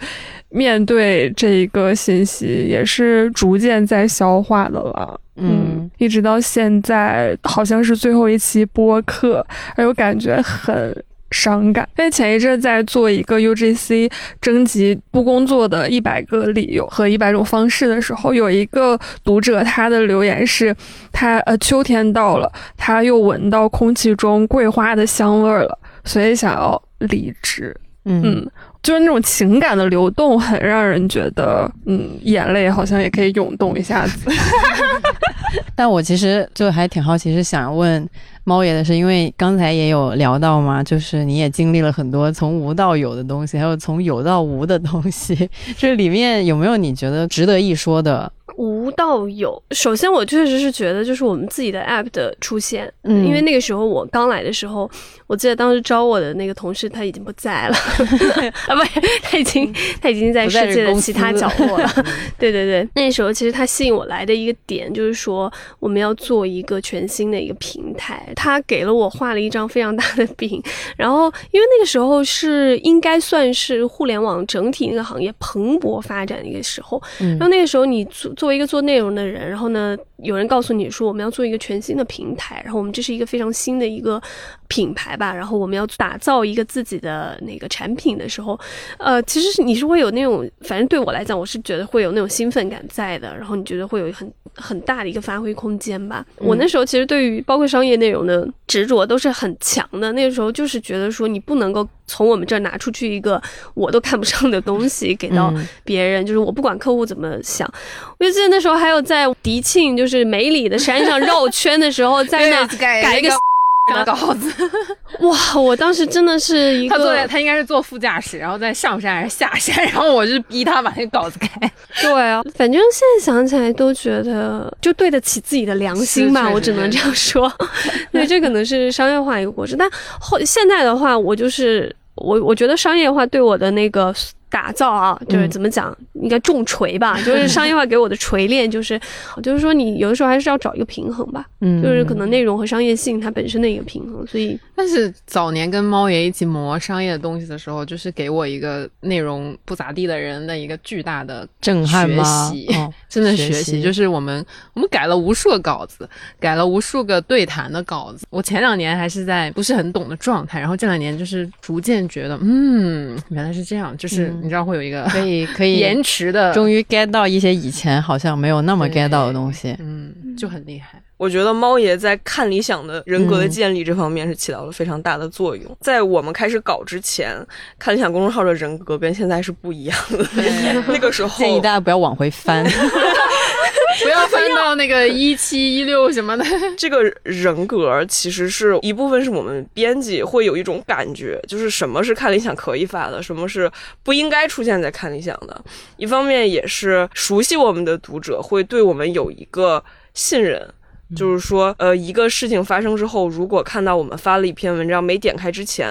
面对这一个信息，也是逐渐在消化的了。嗯，一直到现在，好像是最后一期播客，而我感觉很。伤感，因为前一阵在做一个 UGC 征集不工作的一百个理由和一百种方式的时候，有一个读者他的留言是，他呃秋天到了，他又闻到空气中桂花的香味儿了，所以想要离职。嗯，就是那种情感的流动，很让人觉得，嗯，眼泪好像也可以涌动一下子。[laughs] 但我其实就还挺好奇，是想问。猫爷的是因为刚才也有聊到嘛，就是你也经历了很多从无到有的东西，还有从有到无的东西，[laughs] 这里面有没有你觉得值得一说的？无到有，首先我确实是觉得，就是我们自己的 app 的出现，嗯，因为那个时候我刚来的时候，我记得当时招我的那个同事他已经不在了，[laughs] 啊，不，他已经他已经在世界的其他角落了。[laughs] 对对对，那时候其实他吸引我来的一个点就是说，我们要做一个全新的一个平台，他给了我画了一张非常大的饼，然后因为那个时候是应该算是互联网整体那个行业蓬勃发展的一个时候，然后那个时候你做。作为一个做内容的人，然后呢，有人告诉你说我们要做一个全新的平台，然后我们这是一个非常新的一个品牌吧，然后我们要打造一个自己的那个产品的时候，呃，其实是你是会有那种，反正对我来讲，我是觉得会有那种兴奋感在的，然后你觉得会有很很大的一个发挥空间吧。我那时候其实对于包括商业内容的执着都是很强的，那个时候就是觉得说你不能够。从我们这儿拿出去一个我都看不上的东西给到别人，就是我不管客户怎么想。我就记得那时候还有在迪庆，就是梅里的山上绕圈的时候，在那 [laughs] 改一个。稿子，[laughs] 哇！我当时真的是一个，他坐在他应该是坐副驾驶，然后在上山还是下山，[laughs] 然后我就逼他把那个稿子改。对啊，反正现在想起来都觉得就对得起自己的良心吧，我只能这样说。[laughs] 对，这可能是商业化一个过程，但后现在的话，我就是我，我觉得商业化对我的那个。打造啊，就是怎么讲，应该重锤吧，[laughs] 就是商业化给我的锤炼，就是就是说你有的时候还是要找一个平衡吧，嗯，就是可能内容和商业性它本身的一个平衡，所以。但是早年跟猫爷一起磨商业的东西的时候，就是给我一个内容不咋地的人的一个巨大的震撼吗？[laughs] 真的学习，就是我们我们改了无数个稿子，改了无数个对谈的稿子。我前两年还是在不是很懂的状态，然后这两年就是逐渐觉得，嗯，原来是这样，就是。你知道会有一个可以可以 [laughs] 延迟的，终于 get 到一些以前好像没有那么 get 到的东西，嗯，就很厉害。我觉得猫爷在看理想的人格的建立这方面是起到了非常大的作用。在我们开始搞之前，看理想公众号的人格跟现在是不一样的。[laughs] 那个时候建议大家不要往回翻。[laughs] [laughs] 不要翻到那个一七 [laughs] 一六什么的。[laughs] 这个人格其实是一部分，是我们编辑会有一种感觉，就是什么是看理想可以发的，什么是不应该出现在看理想的。一方面也是熟悉我们的读者会对我们有一个信任，就是说，呃，一个事情发生之后，如果看到我们发了一篇文章没点开之前，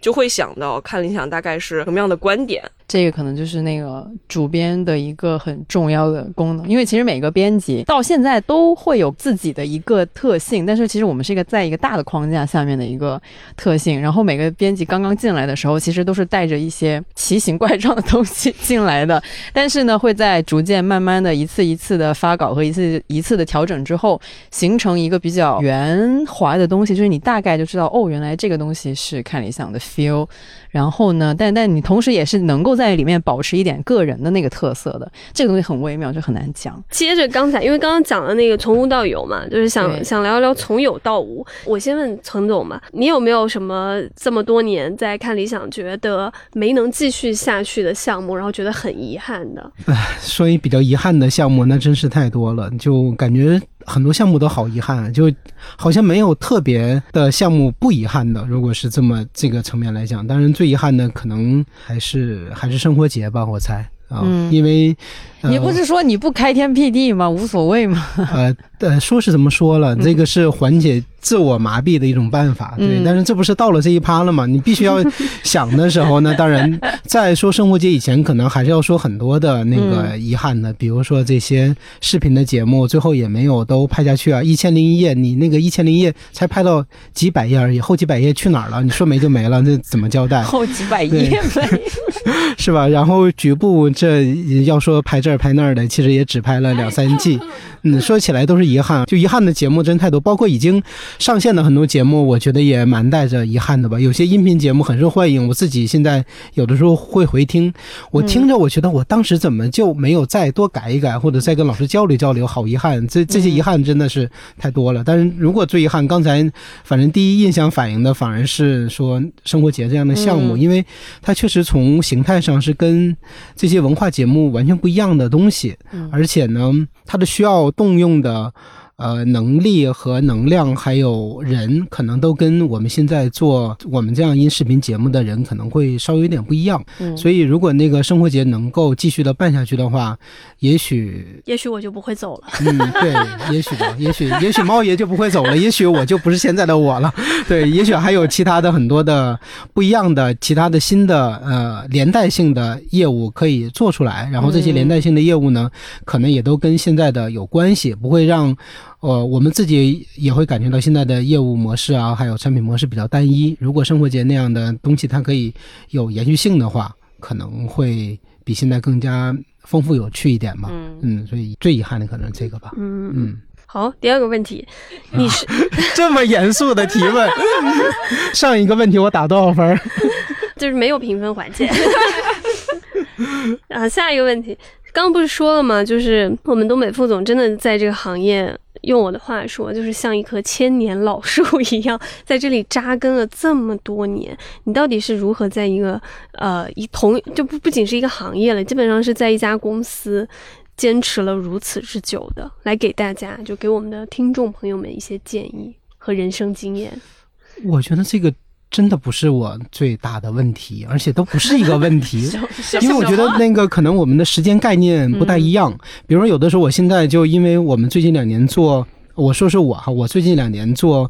就会想到看理想大概是什么样的观点。这个可能就是那个主编的一个很重要的功能，因为其实每个编辑到现在都会有自己的一个特性，但是其实我们是一个在一个大的框架下面的一个特性。然后每个编辑刚刚进来的时候，其实都是带着一些奇形怪状的东西进来的，但是呢，会在逐渐慢慢的一次一次的发稿和一次一次的调整之后，形成一个比较圆滑的东西，就是你大概就知道哦，原来这个东西是看理想的 feel。然后呢？但但你同时也是能够在里面保持一点个人的那个特色的，这个东西很微妙，就很难讲。接着刚才，因为刚刚讲了那个从无到有嘛，就是想想聊聊从有到无。我先问陈总嘛，你有没有什么这么多年在看理想觉得没能继续下去的项目，然后觉得很遗憾的？唉，说一比较遗憾的项目，那真是太多了，就感觉很多项目都好遗憾，就好像没有特别的项目不遗憾的。如果是这么这个层面来讲，当然最遗憾的可能还是还是生活节吧，我猜啊，嗯因为、呃、你不是说你不开天辟地吗？无所谓吗？呃呃，说是怎么说了，这个是缓解自我麻痹的一种办法，对。嗯但是这不是到了这一趴了吗？你必须要 [laughs] 想的时候呢，当然在说生活节以前，可能还是要说很多的那个遗憾的，比如说这些视频的节目最后也没有都拍下去啊，一千零一夜，你那个一千零一夜才拍到几百页而已，后几百页去哪儿了？你说没就没了，这怎么交代？后几百页没。[laughs] 是吧？然后局部这要说拍这儿拍那儿的，其实也只拍了两三季。嗯，说起来都是遗憾，就遗憾的节目真太多，包括已经上线的很多节目，我觉得也蛮带着遗憾的吧。有些音频节目很受欢迎，我自己现在有的时候会回听，我听着我觉得我当时怎么就没有再多改一改，或者再跟老师交流交流，好遗憾。这这些遗憾真的是太多了。但是如果最遗憾，刚才反正第一印象反映的反而是说生活节这样的项目，嗯因为它确实从形态上是跟这些文化节目完全不一样的东西，嗯而且呢，它的需要动用的呃能力和能量，还有人，可能都跟我们现在做我们这样音视频节目的人可能会稍微有点不一样。嗯所以，如果那个生活节能够继续的办下去的话，也许也许我就不会走了。嗯，对，也许吧，也许也许猫爷就不会走了，也许我就不是现在的我了，对，也许还有其他的很多的不一样的、其他的新的呃连带性的业务可以做出来，然后这些连带性的业务呢，可能也都跟现在的有关系，不会让。呃，我们自己也会感觉到现在的业务模式啊，还有产品模式比较单一。如果生活节那样的东西它可以有延续性的话，可能会比现在更加丰富有趣一点吧。嗯嗯，所以最遗憾的可能是这个吧。嗯，嗯，好，第二个问题，你是 [laughs] 这么严肃的提问，[laughs] 上一个问题我打多少分儿？[laughs] 就是没有评分环节。啊，下一个问题，刚刚不是说了吗？就是我们东北副总真的在这个行业，用我的话说，就是像一棵千年老树一样，在这里扎根了这么多年。你到底是如何在一个呃一同就不不仅是一个行业了，基本上是在一家公司坚持了如此之久的，来给大家就给我们的听众朋友们一些建议和人生经验。我觉得这个真的不是我最大的问题，而且都不是一个问题。[laughs] 因为我觉得那个可能我们的时间概念不太一样。比如说，有的时候我现在就因为我们最近两年做，我说是我哈，我最近两年做。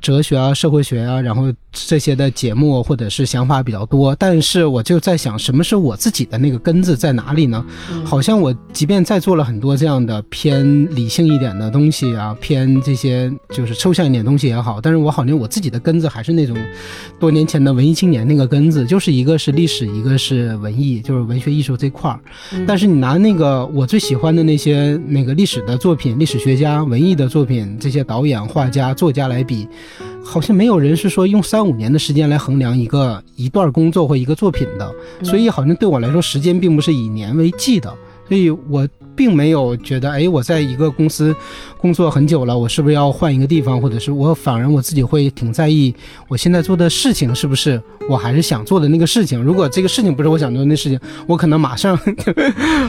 哲学啊，社会学啊，然后这些的节目或者是想法比较多，但是我就在想，什么是我自己的那个根子在哪里呢？好像我即便在做了很多这样的偏理性一点的东西啊，偏这些就是抽象一点东西也好，但是我好像我自己的根子还是那种多年前的文艺青年那个根子，就是一个是历史，一个是文艺，就是文学艺术这块儿。但是你拿那个我最喜欢的那些那个历史的作品、历史学家、文艺的作品，这些导演、画家、作家来比。好像没有人是说用三五年的时间来衡量一个一段工作或一个作品的，所以好像对我来说，时间并不是以年为计的，所以我并没有觉得，哎，我在一个公司工作很久了，我是不是要换一个地方，或者是我反而我自己会挺在意我现在做的事情是不是我还是想做的那个事情。如果这个事情不是我想做的那事情，我可能马上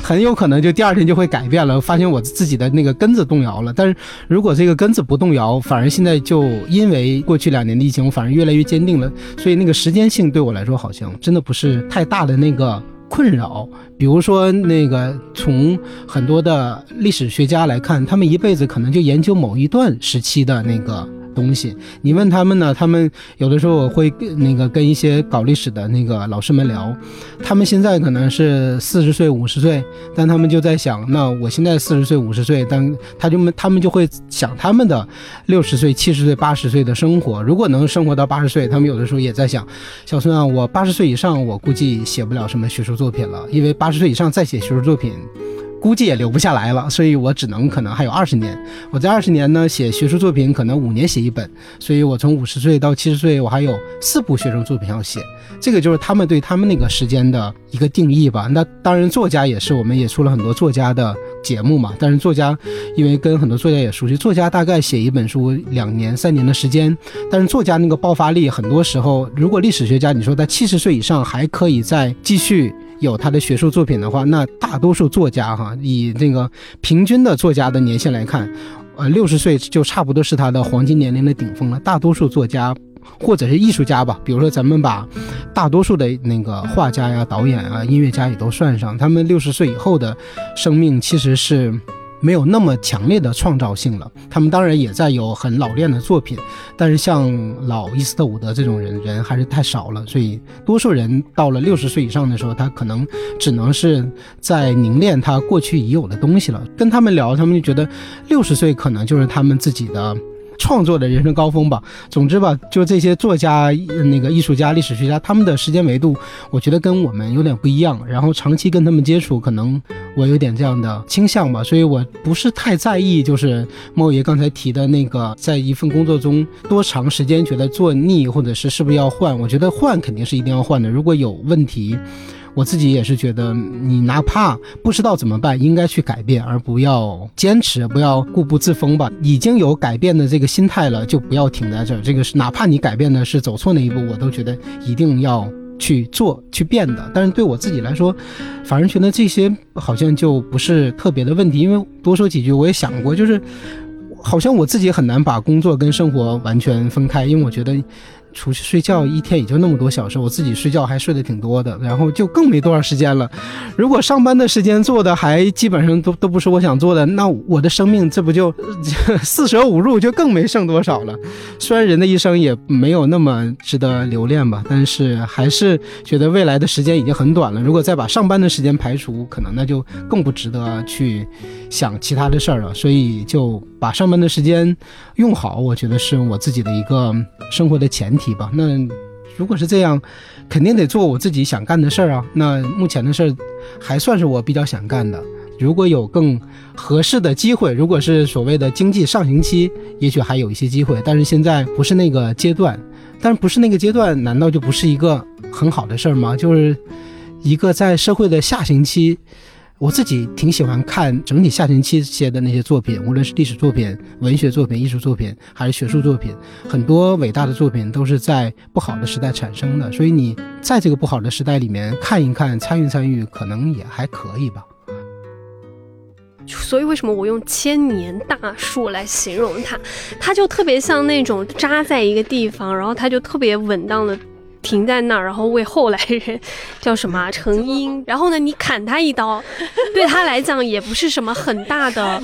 很有可能就第二天就会改变了，发现我自己的那个根子动摇了。但是如果这个根子不动摇，反而现在就因为过去两年的疫情，我反而越来越坚定了。所以那个时间性对我来说，好像真的不是太大的那个困扰。比如说，那个从很多的历史学家来看，他们一辈子可能就研究某一段时期的那个。东西，你问他们呢？他们有的时候我会跟那个跟一些搞历史的那个老师们聊，他们现在可能是四十岁、五十岁，但他们就在想，那我现在四十岁、五十岁，但他就们他们就会想他们的六十岁、七十岁、八十岁的生活。如果能生活到八十岁，他们有的时候也在想，小孙啊，我八十岁以上，我估计写不了什么学术作品了，因为八十岁以上再写学术作品。估计也留不下来了，所以我只能可能还有二十年。我在二十年呢写学术作品，可能五年写一本，所以我从五十岁到七十岁，我还有四部学生作品要写。这个就是他们对他们那个时间的一个定义吧。那当然，作家也是，我们也出了很多作家的节目嘛。但是作家，因为跟很多作家也熟悉，作家大概写一本书两年、三年的时间。但是作家那个爆发力，很多时候，如果历史学家你说在七十岁以上还可以再继续。有他的学术作品的话，那大多数作家哈，以这个平均的作家的年限来看，呃，六十岁就差不多是他的黄金年龄的顶峰了。大多数作家或者是艺术家吧，比如说咱们把大多数的那个画家呀、导演啊、音乐家也都算上，他们六十岁以后的生命其实是。没有那么强烈的创造性了。他们当然也在有很老练的作品，但是像老伊斯特伍德这种人，人还是太少了。所以，多数人到了六十岁以上的时候，他可能只能是在凝练他过去已有的东西了。跟他们聊，他们就觉得六十岁可能就是他们自己的。创作的人生高峰吧。总之吧，就这些作家、那个艺术家、历史学家，他们的时间维度，我觉得跟我们有点不一样。然后长期跟他们接触，可能我有点这样的倾向吧。所以我不是太在意，就是猫爷刚才提的那个，在一份工作中多长时间觉得做腻，或者是是不是要换？我觉得换肯定是一定要换的。如果有问题。我自己也是觉得，你哪怕不知道怎么办，应该去改变，而不要坚持，不要固步自封吧。已经有改变的这个心态了，就不要停在这儿。这个是哪怕你改变的是走错那一步，我都觉得一定要去做、去变的。但是对我自己来说，反而觉得这些好像就不是特别的问题。因为多说几句，我也想过，就是好像我自己很难把工作跟生活完全分开，因为我觉得。出去睡觉一天也就那么多小时，我自己睡觉还睡得挺多的，然后就更没多少时间了。如果上班的时间做的还基本上都都不是我想做的，那我的生命这不就四舍五入就更没剩多少了。虽然人的一生也没有那么值得留恋吧，但是还是觉得未来的时间已经很短了。如果再把上班的时间排除，可能那就更不值得去想其他的事儿了。所以就把上班的时间用好，我觉得是我自己的一个生活的前提。吧，那如果是这样，肯定得做我自己想干的事儿啊。那目前的事儿还算是我比较想干的。如果有更合适的机会，如果是所谓的经济上行期，也许还有一些机会。但是现在不是那个阶段，但是不是那个阶段，难道就不是一个很好的事儿吗？就是一个在社会的下行期。我自己挺喜欢看整体下行期写的那些作品，无论是历史作品、文学作品、艺术作品，还是学术作品，很多伟大的作品都是在不好的时代产生的。所以你在这个不好的时代里面看一看、参与参与，可能也还可以吧。所以为什么我用千年大树来形容它？它就特别像那种扎在一个地方，然后它就特别稳当的。停在那儿，然后为后来人叫什么 [laughs] 成荫。然后呢，你砍他一刀，[laughs] 对他来讲也不是什么很大的，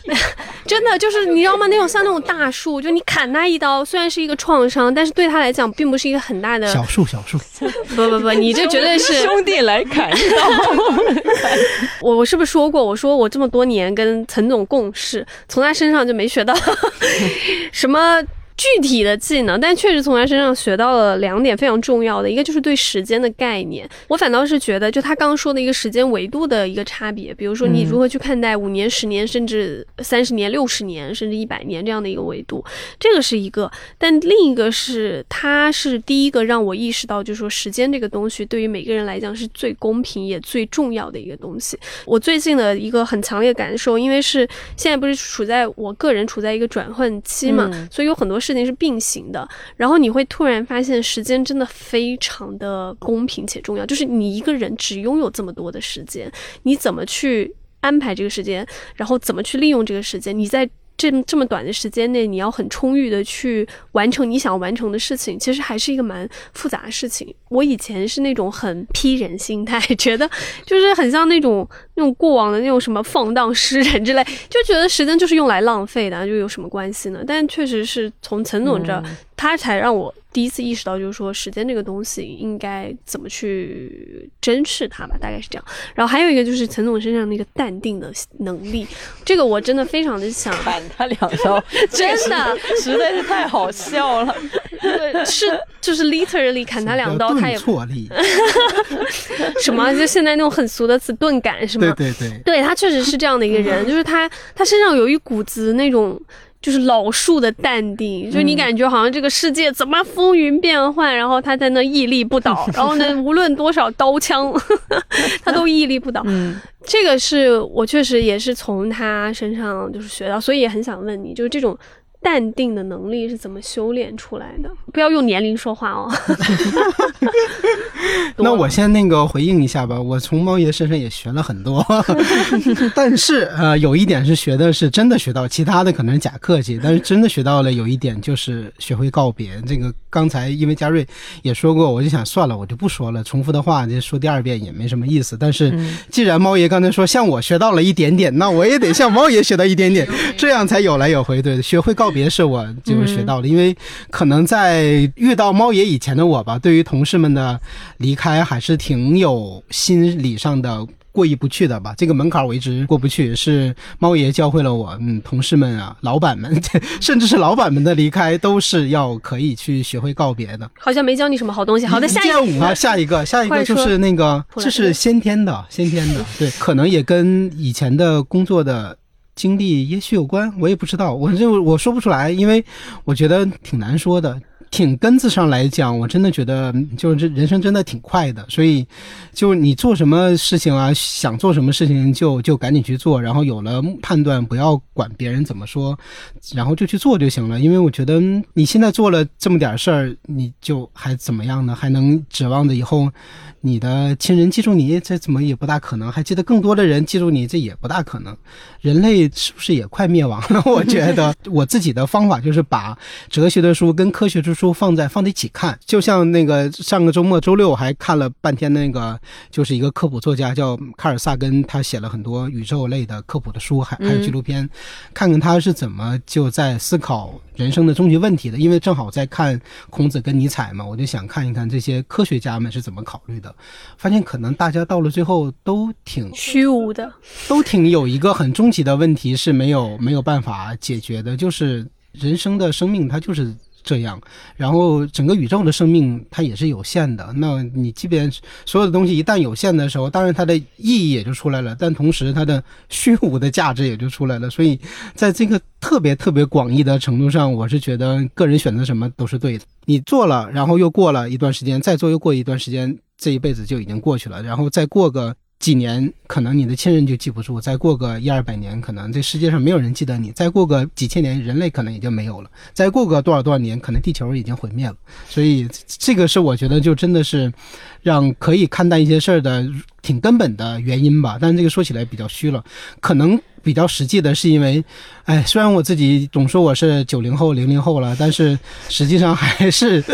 [laughs] 真的就是你知道吗？那种像那种大树，就你砍他一刀，虽然是一个创伤，但是对他来讲并不是一个很大的小树。小树，不不不，你这绝对是兄弟来砍一刀。我我是不是说过？我说我这么多年跟陈总共事，从他身上就没学到什么。具体的技能，但确实从他身上学到了两点非常重要的，一个就是对时间的概念。我反倒是觉得，就他刚刚说的一个时间维度的一个差别，比如说你如何去看待五年、十年，甚至三十年、六十年，甚至一百年这样的一个维度，这个是一个。但另一个是，他是第一个让我意识到，就是说时间这个东西对于每个人来讲是最公平也最重要的一个东西。我最近的一个很强烈的感受，因为是现在不是处在我个人处在一个转换期嘛，所以有很多。事情是并行的，然后你会突然发现，时间真的非常的公平且重要。就是你一个人只拥有这么多的时间，你怎么去安排这个时间，然后怎么去利用这个时间？你在。这这么短的时间内，你要很充裕的去完成你想完成的事情，其实还是一个蛮复杂的事情。我以前是那种很批人心态，觉得就是很像那种那种过往的那种什么放荡诗人之类，[laughs] 就觉得时间就是用来浪费的，就有什么关系呢？但确实是从陈总这，他才让我。第一次意识到，就是说时间这个东西应该怎么去珍视它吧，大概是这样。然后还有一个就是陈总身上那个淡定的能力，这个我真的非常的想砍他两刀，[laughs] 真的实在是太好笑了。对，是就是 literally 砍他两刀，他也错力。[laughs] 什么？就现在那种很俗的词，钝感是吗？对对对，对他确实是这样的一个人，就是他他身上有一股子那种。就是老树的淡定，就你感觉好像这个世界怎么风云变幻，然后他在那屹立不倒，[laughs] 然后呢，无论多少刀枪，[laughs] 他都屹立不倒。嗯，这个是我确实也是从他身上就是学到，所以也很想问你，就是这种淡定的能力是怎么修炼出来的？不要用年龄说话哦。[laughs] 那我先那个回应一下吧，我从猫爷身上也学了很多，[laughs] 但是呃，有一点是学的是真的学到，其他的可能是假客气，但是真的学到了有一点就是学会告别。这个刚才因为嘉瑞也说过，我就想算了，我就不说了，重复的话就说第二遍也没什么意思。但是既然猫爷刚才说向我学到了一点点，那我也得向猫爷学到一点点，这样才有来有回。对，学会告别是我就是学到了，因为可能在遇到猫爷以前的我吧，对于同事们的离开还是挺有心理上的过意不去的吧。这个门槛我一直过不去，是猫爷教会了我，嗯，同事们啊，老板们，[laughs] 甚至是老板们的离开，都是要可以去学会告别的。好像没教你什么好东西。好的，下一个啊，[laughs] 下一个，下一个就是那个，这是先天的，先天的，[laughs] 对，可能也跟以前的工作的经历也许有关，我也不知道，我就我说不出来，因为我觉得挺难说的。挺根子上来讲，我真的觉得就是这人生真的挺快的，所以就你做什么事情啊，想做什么事情就就赶紧去做，然后有了判断，不要管别人怎么说，然后就去做就行了。因为我觉得你现在做了这么点事儿，你就还怎么样呢？还能指望着以后你的亲人记住你？这怎么也不大可能。还记得更多的人记住你，这也不大可能。人类是不是也快灭亡了？[laughs] 我觉得我自己的方法就是把哲学的书跟科学的书放在放在一起看，就像那个上个周末周六还看了半天那个，就是一个科普作家叫卡尔萨根，他写了很多宇宙类的科普的书，还还有纪录片，看看他是怎么就在思考人生的终极问题的。因为正好在看孔子跟尼采嘛，我就想看一看这些科学家们是怎么考虑的，发现可能大家到了最后都挺虚无的，都挺有一个很终极的问题是没有没有办法解决的，就是人生的生命它就是这样，然后整个宇宙的生命它也是有限的。那你即便所有的东西一旦有限的时候，当然它的意义也就出来了，但同时它的虚无的价值也就出来了。所以在这个特别特别广义的程度上，我是觉得个人选择什么都是对的。你做了，然后又过了一段时间，再做又过一段时间，这一辈子就已经过去了，然后再过个。几年，可能你的亲人就记不住；再过个一二百年，可能这世界上没有人记得你；再过个几千年，人类可能也就没有了；再过个多少多少年，可能地球已经毁灭了。所以，这个是我觉得就真的是让可以看待一些事儿的挺根本的原因吧。但是这个说起来比较虚了，可能比较实际的是因为，哎，虽然我自己总说我是九零后、零零后了，但是实际上还是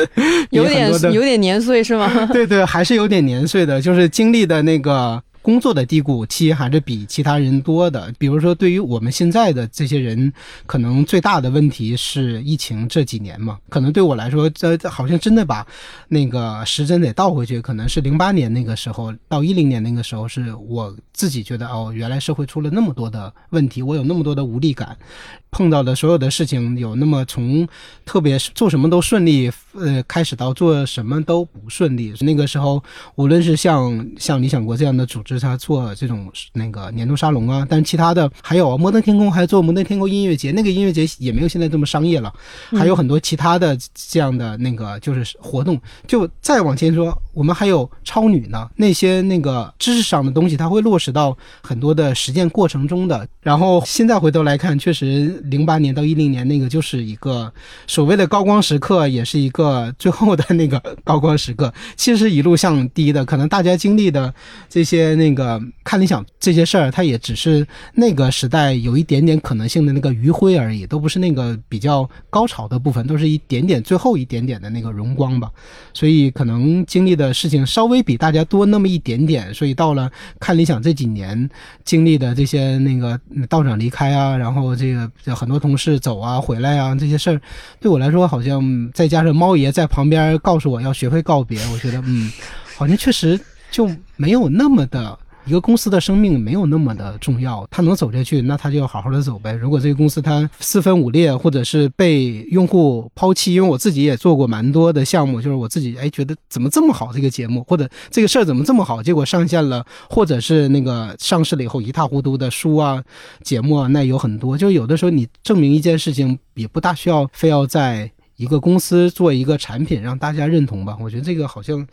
有点有点年岁是吗？[laughs] 对对，还是有点年岁的，就是经历的那个工作的低谷期还是比其他人多的。比如说，对于我们现在的这些人，可能最大的问题是疫情这几年嘛。可能对我来说，这好像真的把那个时针得倒回去，可能是零八年那个时候到一零年那个时候，是我自己觉得哦，原来社会出了那么多的问题，我有那么多的无力感。碰到的所有的事情有那么从特别是做什么都顺利，呃，开始到做什么都不顺利。那个时候，无论是像像理想国这样的组，它做这种那个年度沙龙啊，但是其他的还有摩登天空还做摩登天空音乐节，那个音乐节也没有现在这么商业了，还有很多其他的这样的那个就是活动。就再往前说，我们还有超女呢，那些那个知识上的东西，它会落实到很多的实践过程中的。然后现在回头来看，确实。零八年到一零年那个就是一个所谓的高光时刻，也是一个最后的那个高光时刻。其实一路向低的，可能大家经历的这些那个看理想这些事儿，它也只是那个时代有一点点可能性的那个余晖而已，都不是那个比较高潮的部分，都是一点点最后一点点的那个荣光吧。所以可能经历的事情稍微比大家多那么一点点，所以到了看理想这几年经历的这些那个道长离开啊，然后这个。很多同事走啊、回来啊这些事儿，对我来说好像再加上猫爷在旁边告诉我要学会告别，我觉得嗯，好像确实就没有那么的一个公司的生命没有那么的重要。他能走下去，那他就要好好的走呗。如果这个公司它四分五裂，或者是被用户抛弃，因为我自己也做过蛮多的项目，就是我自己哎觉得怎么这么好这个节目，或者这个事儿怎么这么好，结果上线了，或者是那个上市了以后一塌糊涂的书啊、节目啊，那有很多。就有的时候你证明一件事情，也不大需要非要在一个公司做一个产品让大家认同吧。我觉得这个好像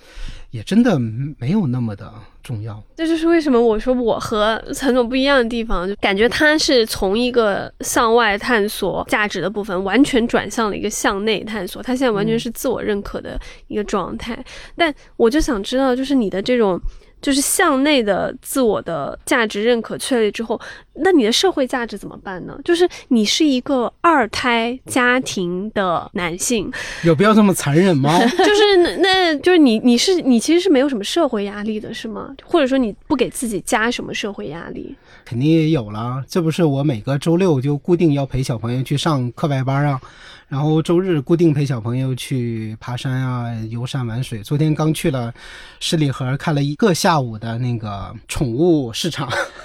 也真的没有那么的重要。这就是为什么我说我和陈总不一样的地方，就感觉他是从一个向外探索价值的部分，完全转向了一个向内探索。他现在完全是自我认可的一个状态。但我就想知道，就是你的这种。就是向内的自我的价值认可确立之后，那你的社会价值怎么办呢？就是你是一个二胎家庭的男性，有必要这么残忍吗？[laughs] 就是那，那就是你，你是你其实是没有什么社会压力的，是吗？或者说你不给自己加什么社会压力？肯定也有了，这不是我每个周六就固定要陪小朋友去上课外班啊。然后周日固定陪小朋友去爬山啊、游山玩水。昨天刚去了十里河，看了一个下午的那个宠物市场。[laughs]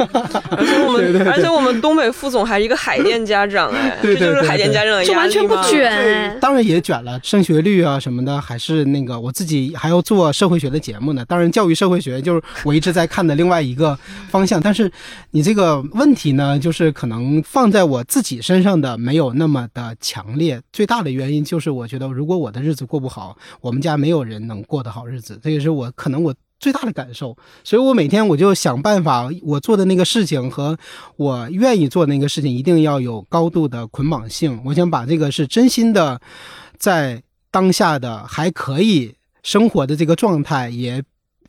而且我们，而且我们东北副总还是一个海淀家长哎，这就是海淀家长的压力完全不卷。当然也卷了，升学率啊什么的，还是那个我自己还要做社会学的节目呢。当然，教育社会学就是我一直在看的另外一个方向。但是你这个问题呢，就是可能放在我自己身上的没有那么的强烈。最大的原因就是，我觉得如果我的日子过不好，我们家没有人能过得好日子，这也是我可能我最大的感受。所以我每天我就想办法，我做的那个事情和我愿意做那个事情一定要有高度的捆绑性。我想把这个是真心的，在当下的还可以生活的这个状态也。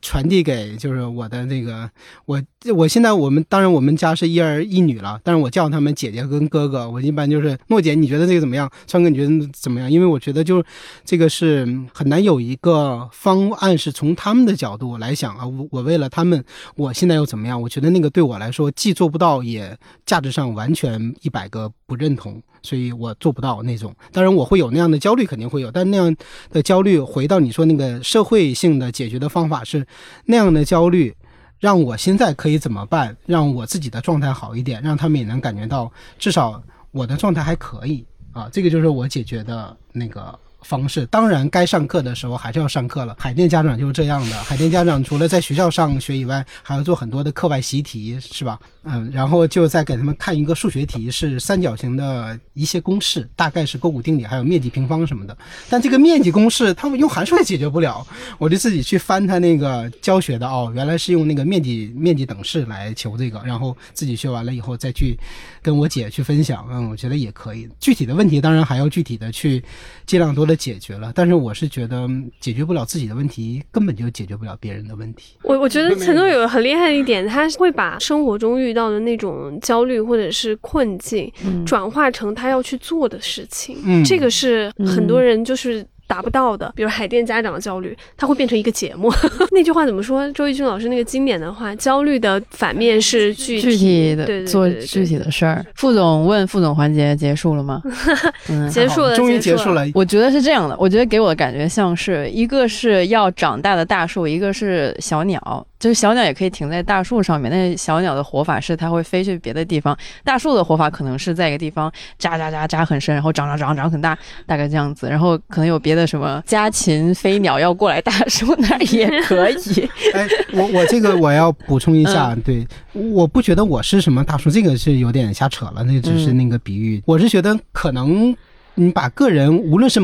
传递给就是我的那个我我现在我们当然我们家是一儿一女了，但是我叫他们姐姐跟哥哥，我一般就是诺姐，你觉得这个怎么样？川哥你觉得怎么样？因为我觉得就是这个是很难有一个方案是从他们的角度来想啊，我我为了他们，我现在又怎么样？我觉得那个对我来说既做不到，也价值上完全一百个不认同。所以我做不到那种，当然我会有那样的焦虑，肯定会有，但那样的焦虑回到你说那个社会性的解决的方法是那样的焦虑，让我现在可以怎么办？让我自己的状态好一点，让他们也能感觉到至少我的状态还可以啊，这个就是我解决的那个。方式当然该上课的时候还是要上课了。海淀家长就是这样的。海淀家长除了在学校上学以外，还要做很多的课外习题，是吧？嗯，然后就再给他们看一个数学题，是三角形的一些公式，大概是勾股定理，还有面积平方什么的。但这个面积公式他们用函数也解决不了，我就自己去翻他那个教学的哦，原来是用那个面积面积等式来求这个，然后自己学完了以后再去跟我姐去分享。嗯，我觉得也可以。具体的问题当然还要具体的去尽量多的。解决了，但是我是觉得解决不了自己的问题，根本就解决不了别人的问题。我我觉得陈总有很厉害的一点，他会把生活中遇到的那种焦虑或者是困境，转化成他要去做的事情。嗯，这个是很多人就是。达不到的，比如海淀家长的焦虑，它会变成一个节目。[laughs] 那句话怎么说？周轶君老师那个经典的话：“焦虑的反面是具具体的做具体的事儿。”副总问副总环节结束了吗？[laughs] 结束了，终于结束了。我觉得是这样的，我觉得给我的感觉像是一个是要长大的大树，一个是小鸟。就是小鸟也可以停在大树上面，但是小鸟的活法是它会飞去别的地方，大树的活法可能是在一个地方扎扎扎扎很深，然后长长长长很大，大概这样子。然后可能有别的什么家禽飞鸟要过来大树那儿也可以。[laughs] 哎，我我这个我要补充一下，对，我不觉得我是什么大树，这个是有点瞎扯了，那只是那个比喻。我是觉得可能你把个人无论是。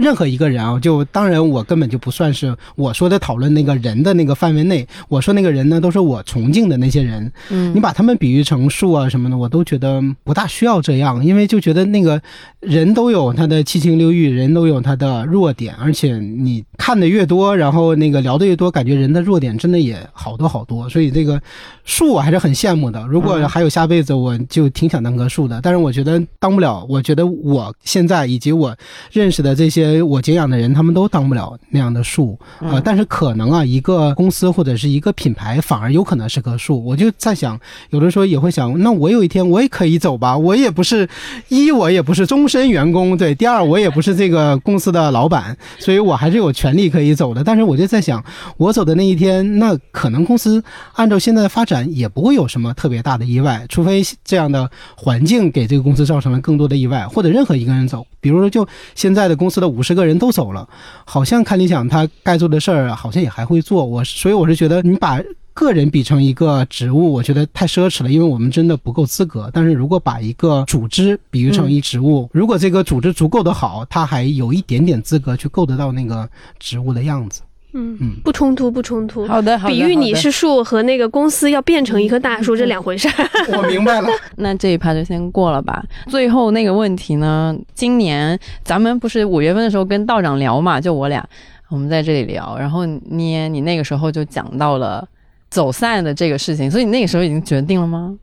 任何一个人啊，就当然我根本就不算是我说的讨论那个人的那个范围内。我说那个人呢，都是我崇敬的那些人。嗯，你把他们比喻成树啊什么的，我都觉得不大需要这样，因为就觉得那个人都有他的七情六欲，人都有他的弱点，而且你看的越多，然后那个聊的越多，感觉人的弱点真的也好多好多。所以这个树我还是很羡慕的。如果还有下辈子，我就挺想当棵树的。但是我觉得当不了。我觉得我现在以及我认识的这些。我敬仰的人，他们都当不了那样的树啊！但是可能啊，一个公司或者是一个品牌，反而有可能是棵树。我就在想，有的时候也会想，那我有一天我也可以走吧？我也不是一，我也不是终身员工，对；第二，我也不是这个公司的老板，[laughs] 所以我还是有权利可以走的。但是我就在想，我走的那一天，那可能公司按照现在的发展，也不会有什么特别大的意外，除非这样的环境给这个公司造成了更多的意外，或者任何一个人走，比如说就现在的公司的五。五十个人都走了，好像看理想他该做的事儿好像也还会做。我所以我是觉得，你把个人比成一个职务，我觉得太奢侈了，因为我们真的不够资格。但是如果把一个组织比喻成一职务，如果这个组织足够的好，他还有一点点资格去够得到那个职务的样子。嗯嗯不冲突，不冲突。好的，好的。比喻你是树和那个公司要变成一棵大树，这两回事儿。我明白了。[laughs] 那这一趴就先过了吧。最后那个问题呢，今年咱们不是五月份的时候跟道长聊嘛，就我俩，我们在这里聊，然后你你那个时候就讲到了走散的这个事情，所以你那个时候已经决定了吗？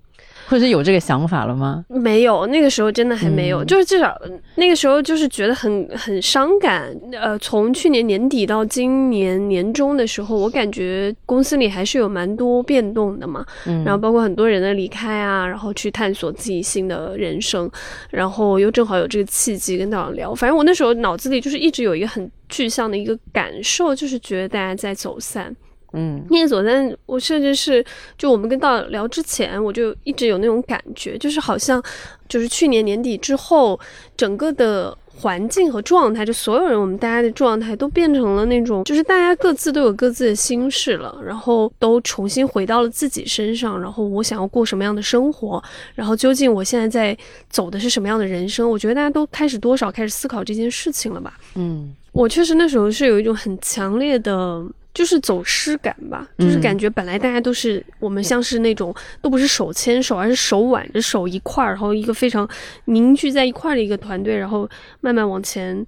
或者有这个想法了吗？没有，那个时候真的还没有，嗯就是至少那个时候就是觉得很很伤感。呃，从去年年底到今年年中的时候，我感觉公司里还是有蛮多变动的嘛，嗯，然后包括很多人的离开啊，然后去探索自己新的人生，然后又正好有这个契机跟大家聊。反正我那时候脑子里就是一直有一个很具象的一个感受，就是觉得大家在走散。嗯那个走散，我甚至是就我们跟道长聊之前，我就一直有那种感觉，就是好像就是去年年底之后，整个的环境和状态，就所有人我们大家的状态都变成了那种，就是大家各自都有各自的心事了，然后都重新回到了自己身上，然后我想要过什么样的生活，然后究竟我现在在走的是什么样的人生？我觉得大家都开始多少开始思考这件事情了吧。嗯我确实那时候是有一种很强烈的，就是走失感吧，就是嗯感觉本来大家都是我们像是那种都不是手牵手，而是手挽着手一块儿，然后一个非常凝聚在一块儿的一个团队，然后慢慢往前。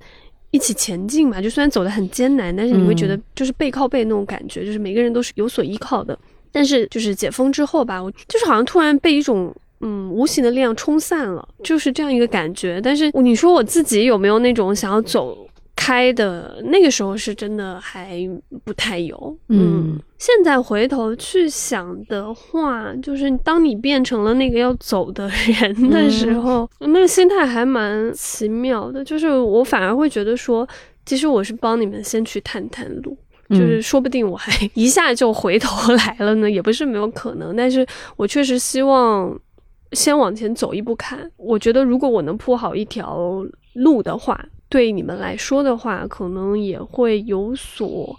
一起前进嘛，就虽然走得很艰难，但是你会觉得嗯就是背靠背那种感觉，就是每个人都是有所依靠的。但是就是解封之后吧，我就是好像突然被一种嗯无形的力量冲散了，就是这样一个感觉。但是你说我自己有没有那种想要走开的？那个时候是真的还不太有。嗯现在回头去想的话，就是当你变成了那个要走的人的时候，那个心态还蛮奇妙的。就是我反而会觉得说，其实我是帮你们先去探探路。就是说不定我还一下就回头来了呢，也不是没有可能。但是我确实希望先往前走一步看。我觉得如果我能铺好一条路的话，对你们来说的话，可能也会有所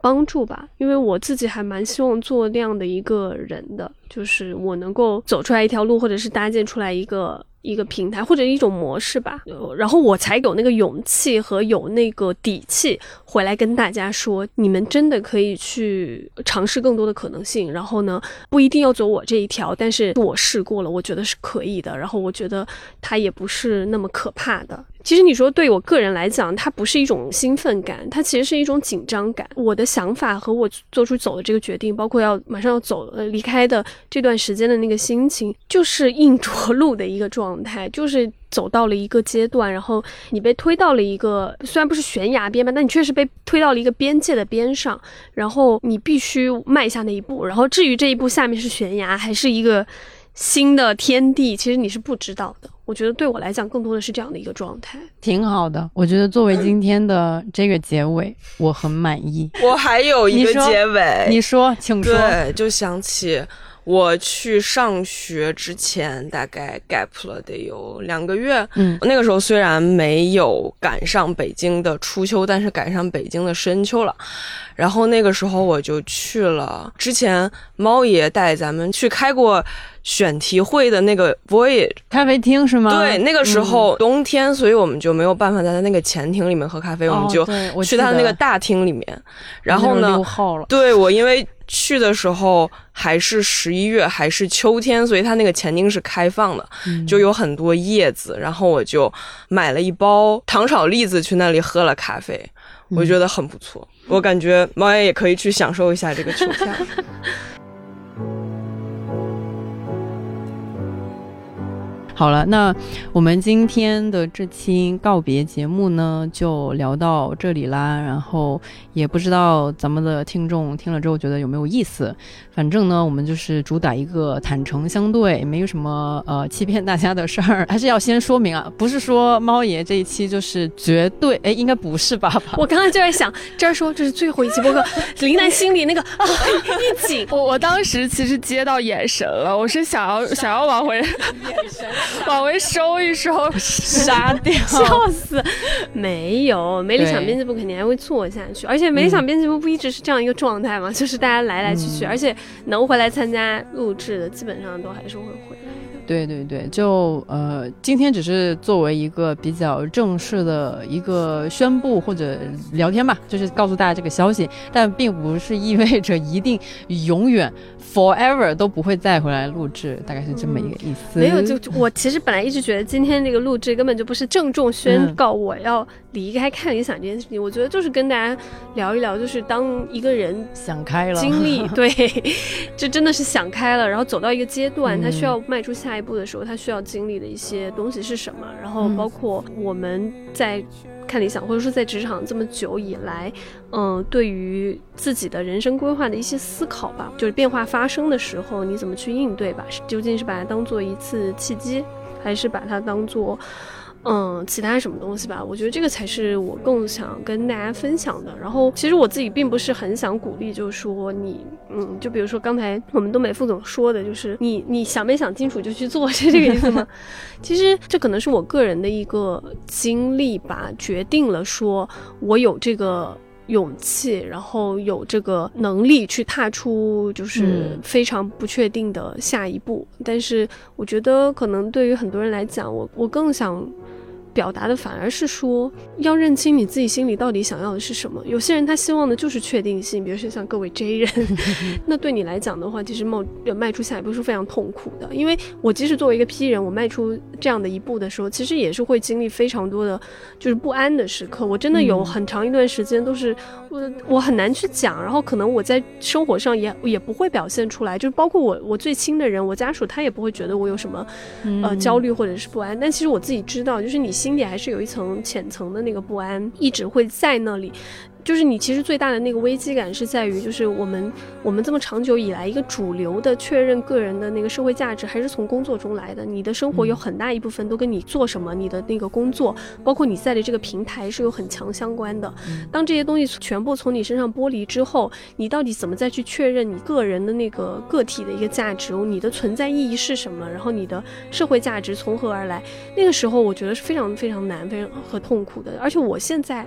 帮助吧。因为我自己还蛮希望做那样的一个人的，就是我能够走出来一条路，或者是搭建出来一个。一个平台或者一种模式吧，然后我才有那个勇气和有那个底气回来跟大家说，你们真的可以去尝试更多的可能性。然后呢，不一定要走我这一条，但是我试过了，我觉得是可以的。然后我觉得它也不是那么可怕的。其实你说对我个人来讲，它不是一种兴奋感，它其实是一种紧张感。我的想法和我做出走的这个决定，包括要马上要走呃离开的这段时间的那个心情，就是硬着 [laughs] 陆的一个状态，就是走到了一个阶段，然后你被推到了一个虽然不是悬崖边吧，但你确实被推到了一个边界的边上，然后你必须迈下那一步，然后至于这一步下面是悬崖还是一个新的天地，其实你是不知道的。我觉得对我来讲，更多的是这样的一个状态。挺好的。我觉得作为今天的这个结尾，我很满意。我还有一个你说结尾，你说，请说。对，就想起我去上学之前，大概 gap 了得有两个月。嗯那个时候虽然没有赶上北京的初秋，但是赶上北京的深秋了。然后那个时候我就去了之前猫爷带咱们去开过选题会的那个 Voyage。咖啡厅是吗？对，那个时候冬天，所以我们就没有办法在他那个前厅里面喝咖啡，我们哦就去他那个大厅里面。然后呢。对我因为去的时候还是十一月，还是秋天，所以它那个前厅是开放的，嗯就有很多叶子。然后我就买了一包糖炒栗子去那里喝了咖啡，我觉得很不错。我感觉猫爷也可以去享受一下这个秋天。[laughs] 好了，那我们今天的这期告别节目呢，就聊到这里啦。然后也不知道咱们的听众听了之后觉得有没有意思。反正呢，我们就是主打一个坦诚相对，没有什么呃欺骗大家的事儿。还是要先说明啊，不是说猫爷这一期就是绝对，哎，应该不是吧？[laughs] 我刚刚就在想，这儿说这是最后一期播客，林楠心里那个啊一紧，我 [laughs] 我当时其实接到眼神了，我是想要 [laughs] 想要往回，[laughs] 往回收一收，[laughs] 杀掉。[laughs] 笑死！没有，没理想编辑部肯定还会做下去，而且没理想编辑部不一直是这样一个状态吗，就是大家来来去去，嗯而且能回来参加录制的，基本上都还是会回来的。对对对，就呃，今天只是作为一个比较正式的一个宣布或者聊天吧，就是告诉大家这个消息，但并不是意味着一定永远 forever 都不会再回来录制，大概是这么一个意思。没有，就就我其实本来一直觉得今天这个录制根本就不是郑重宣告我要离开看理想这件事情，我觉得就是跟大家聊一聊，就是当一个人想开了，经历，[laughs] 对，[laughs] 这真的是想开了，然后走到一个阶段，嗯他需要迈出下一步的时候，他需要经历的一些东西是什么？然后嗯包括我们在看理想，或者说在职场这么久以来，嗯、对于自己的人生规划的一些思考吧，就是变化发生的时候，你怎么去应对吧？是究竟是把它当做一次契机，还是把它当做？嗯，其他什么东西吧，我觉得这个才是我更想跟大家分享的。然后，其实我自己并不是很想鼓励，就是说你，嗯，就比如说刚才我们东北副总说的，就是你你想没想清楚就去做，[laughs] 是这个意思吗？其实这可能是我个人的一个经历吧，决定了说我有这个。勇气，然后有这个能力去踏出就是嗯非常不确定的下一步。但是我觉得，可能对于很多人来讲，我我更想表达的反而是说，要认清你自己心里到底想要的是什么。有些人他希望的就是确定性，比如说像各位 J 人，[laughs] 那对你来讲的话，其实冒呃迈出下一步是非常痛苦的。因为我即使作为一个 P 人，我迈出这样的一步的时候，其实也是会经历非常多的就是不安的时刻。我真的有嗯很长一段时间都是我我很难去讲，然后可能我在生活上也也不会表现出来，就是包括我我最亲的人，我家属他也不会觉得我有什么呃焦虑或者是不安，但其实我自己知道，就是你心心底还是有一层浅层的那个不安，一直会在那里。就是你其实最大的那个危机感是在于，就是我们我们这么长久以来一个主流的确认个人的那个社会价值，还是从工作中来的。你的生活有很大一部分都跟你做什么，你的那个工作，包括你在的这个平台是有很强相关的。当这些东西全部从你身上剥离之后，你到底怎么再去确认你个人的那个个体的一个价值，你的存在意义是什么？然后你的社会价值从何而来？那个时候我觉得是非常非常难、非常和痛苦的。而且我现在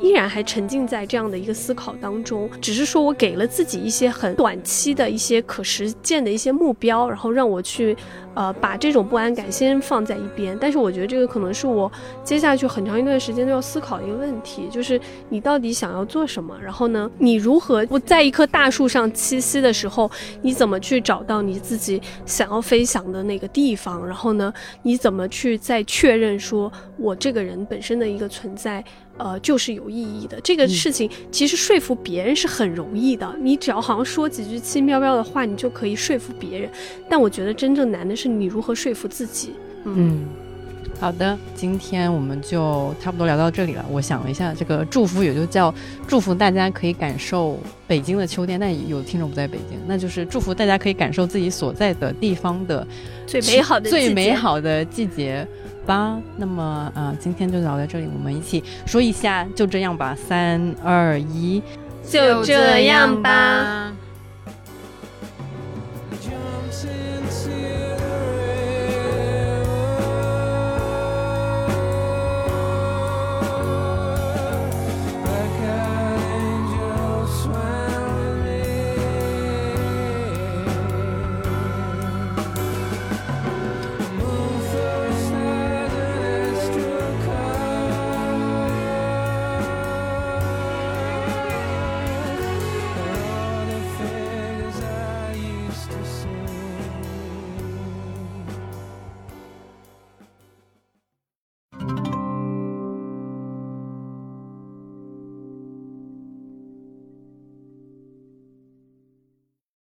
依然还沉浸在在这样的一个思考当中，只是说我给了自己一些很短期的一些可实践的一些目标，然后让我去呃把这种不安感先放在一边。但是我觉得这个可能是我接下去很长一段时间都要思考的一个问题，就是你到底想要做什么？然后呢，你如何不在一棵大树上栖息的时候，你怎么去找到你自己想要飞翔的那个地方？然后呢，你怎么去再确认说我这个人本身的一个存在？呃，就是有意义的这个事情，其实说服别人是很容易的。你只要好像说几句轻飘飘的话，你就可以说服别人。但我觉得真正难的是你如何说服自己。嗯，好的，今天我们就差不多聊到这里了。我想了一下，这个祝福也就叫祝福大家可以感受北京的秋天，但有听众不在北京，那就是祝福大家可以感受自己所在的地方的最美好的季节最美好的季节吧。那么啊、今天就聊到这里，我们一起说一下，就这样吧，三二一。就这样吧。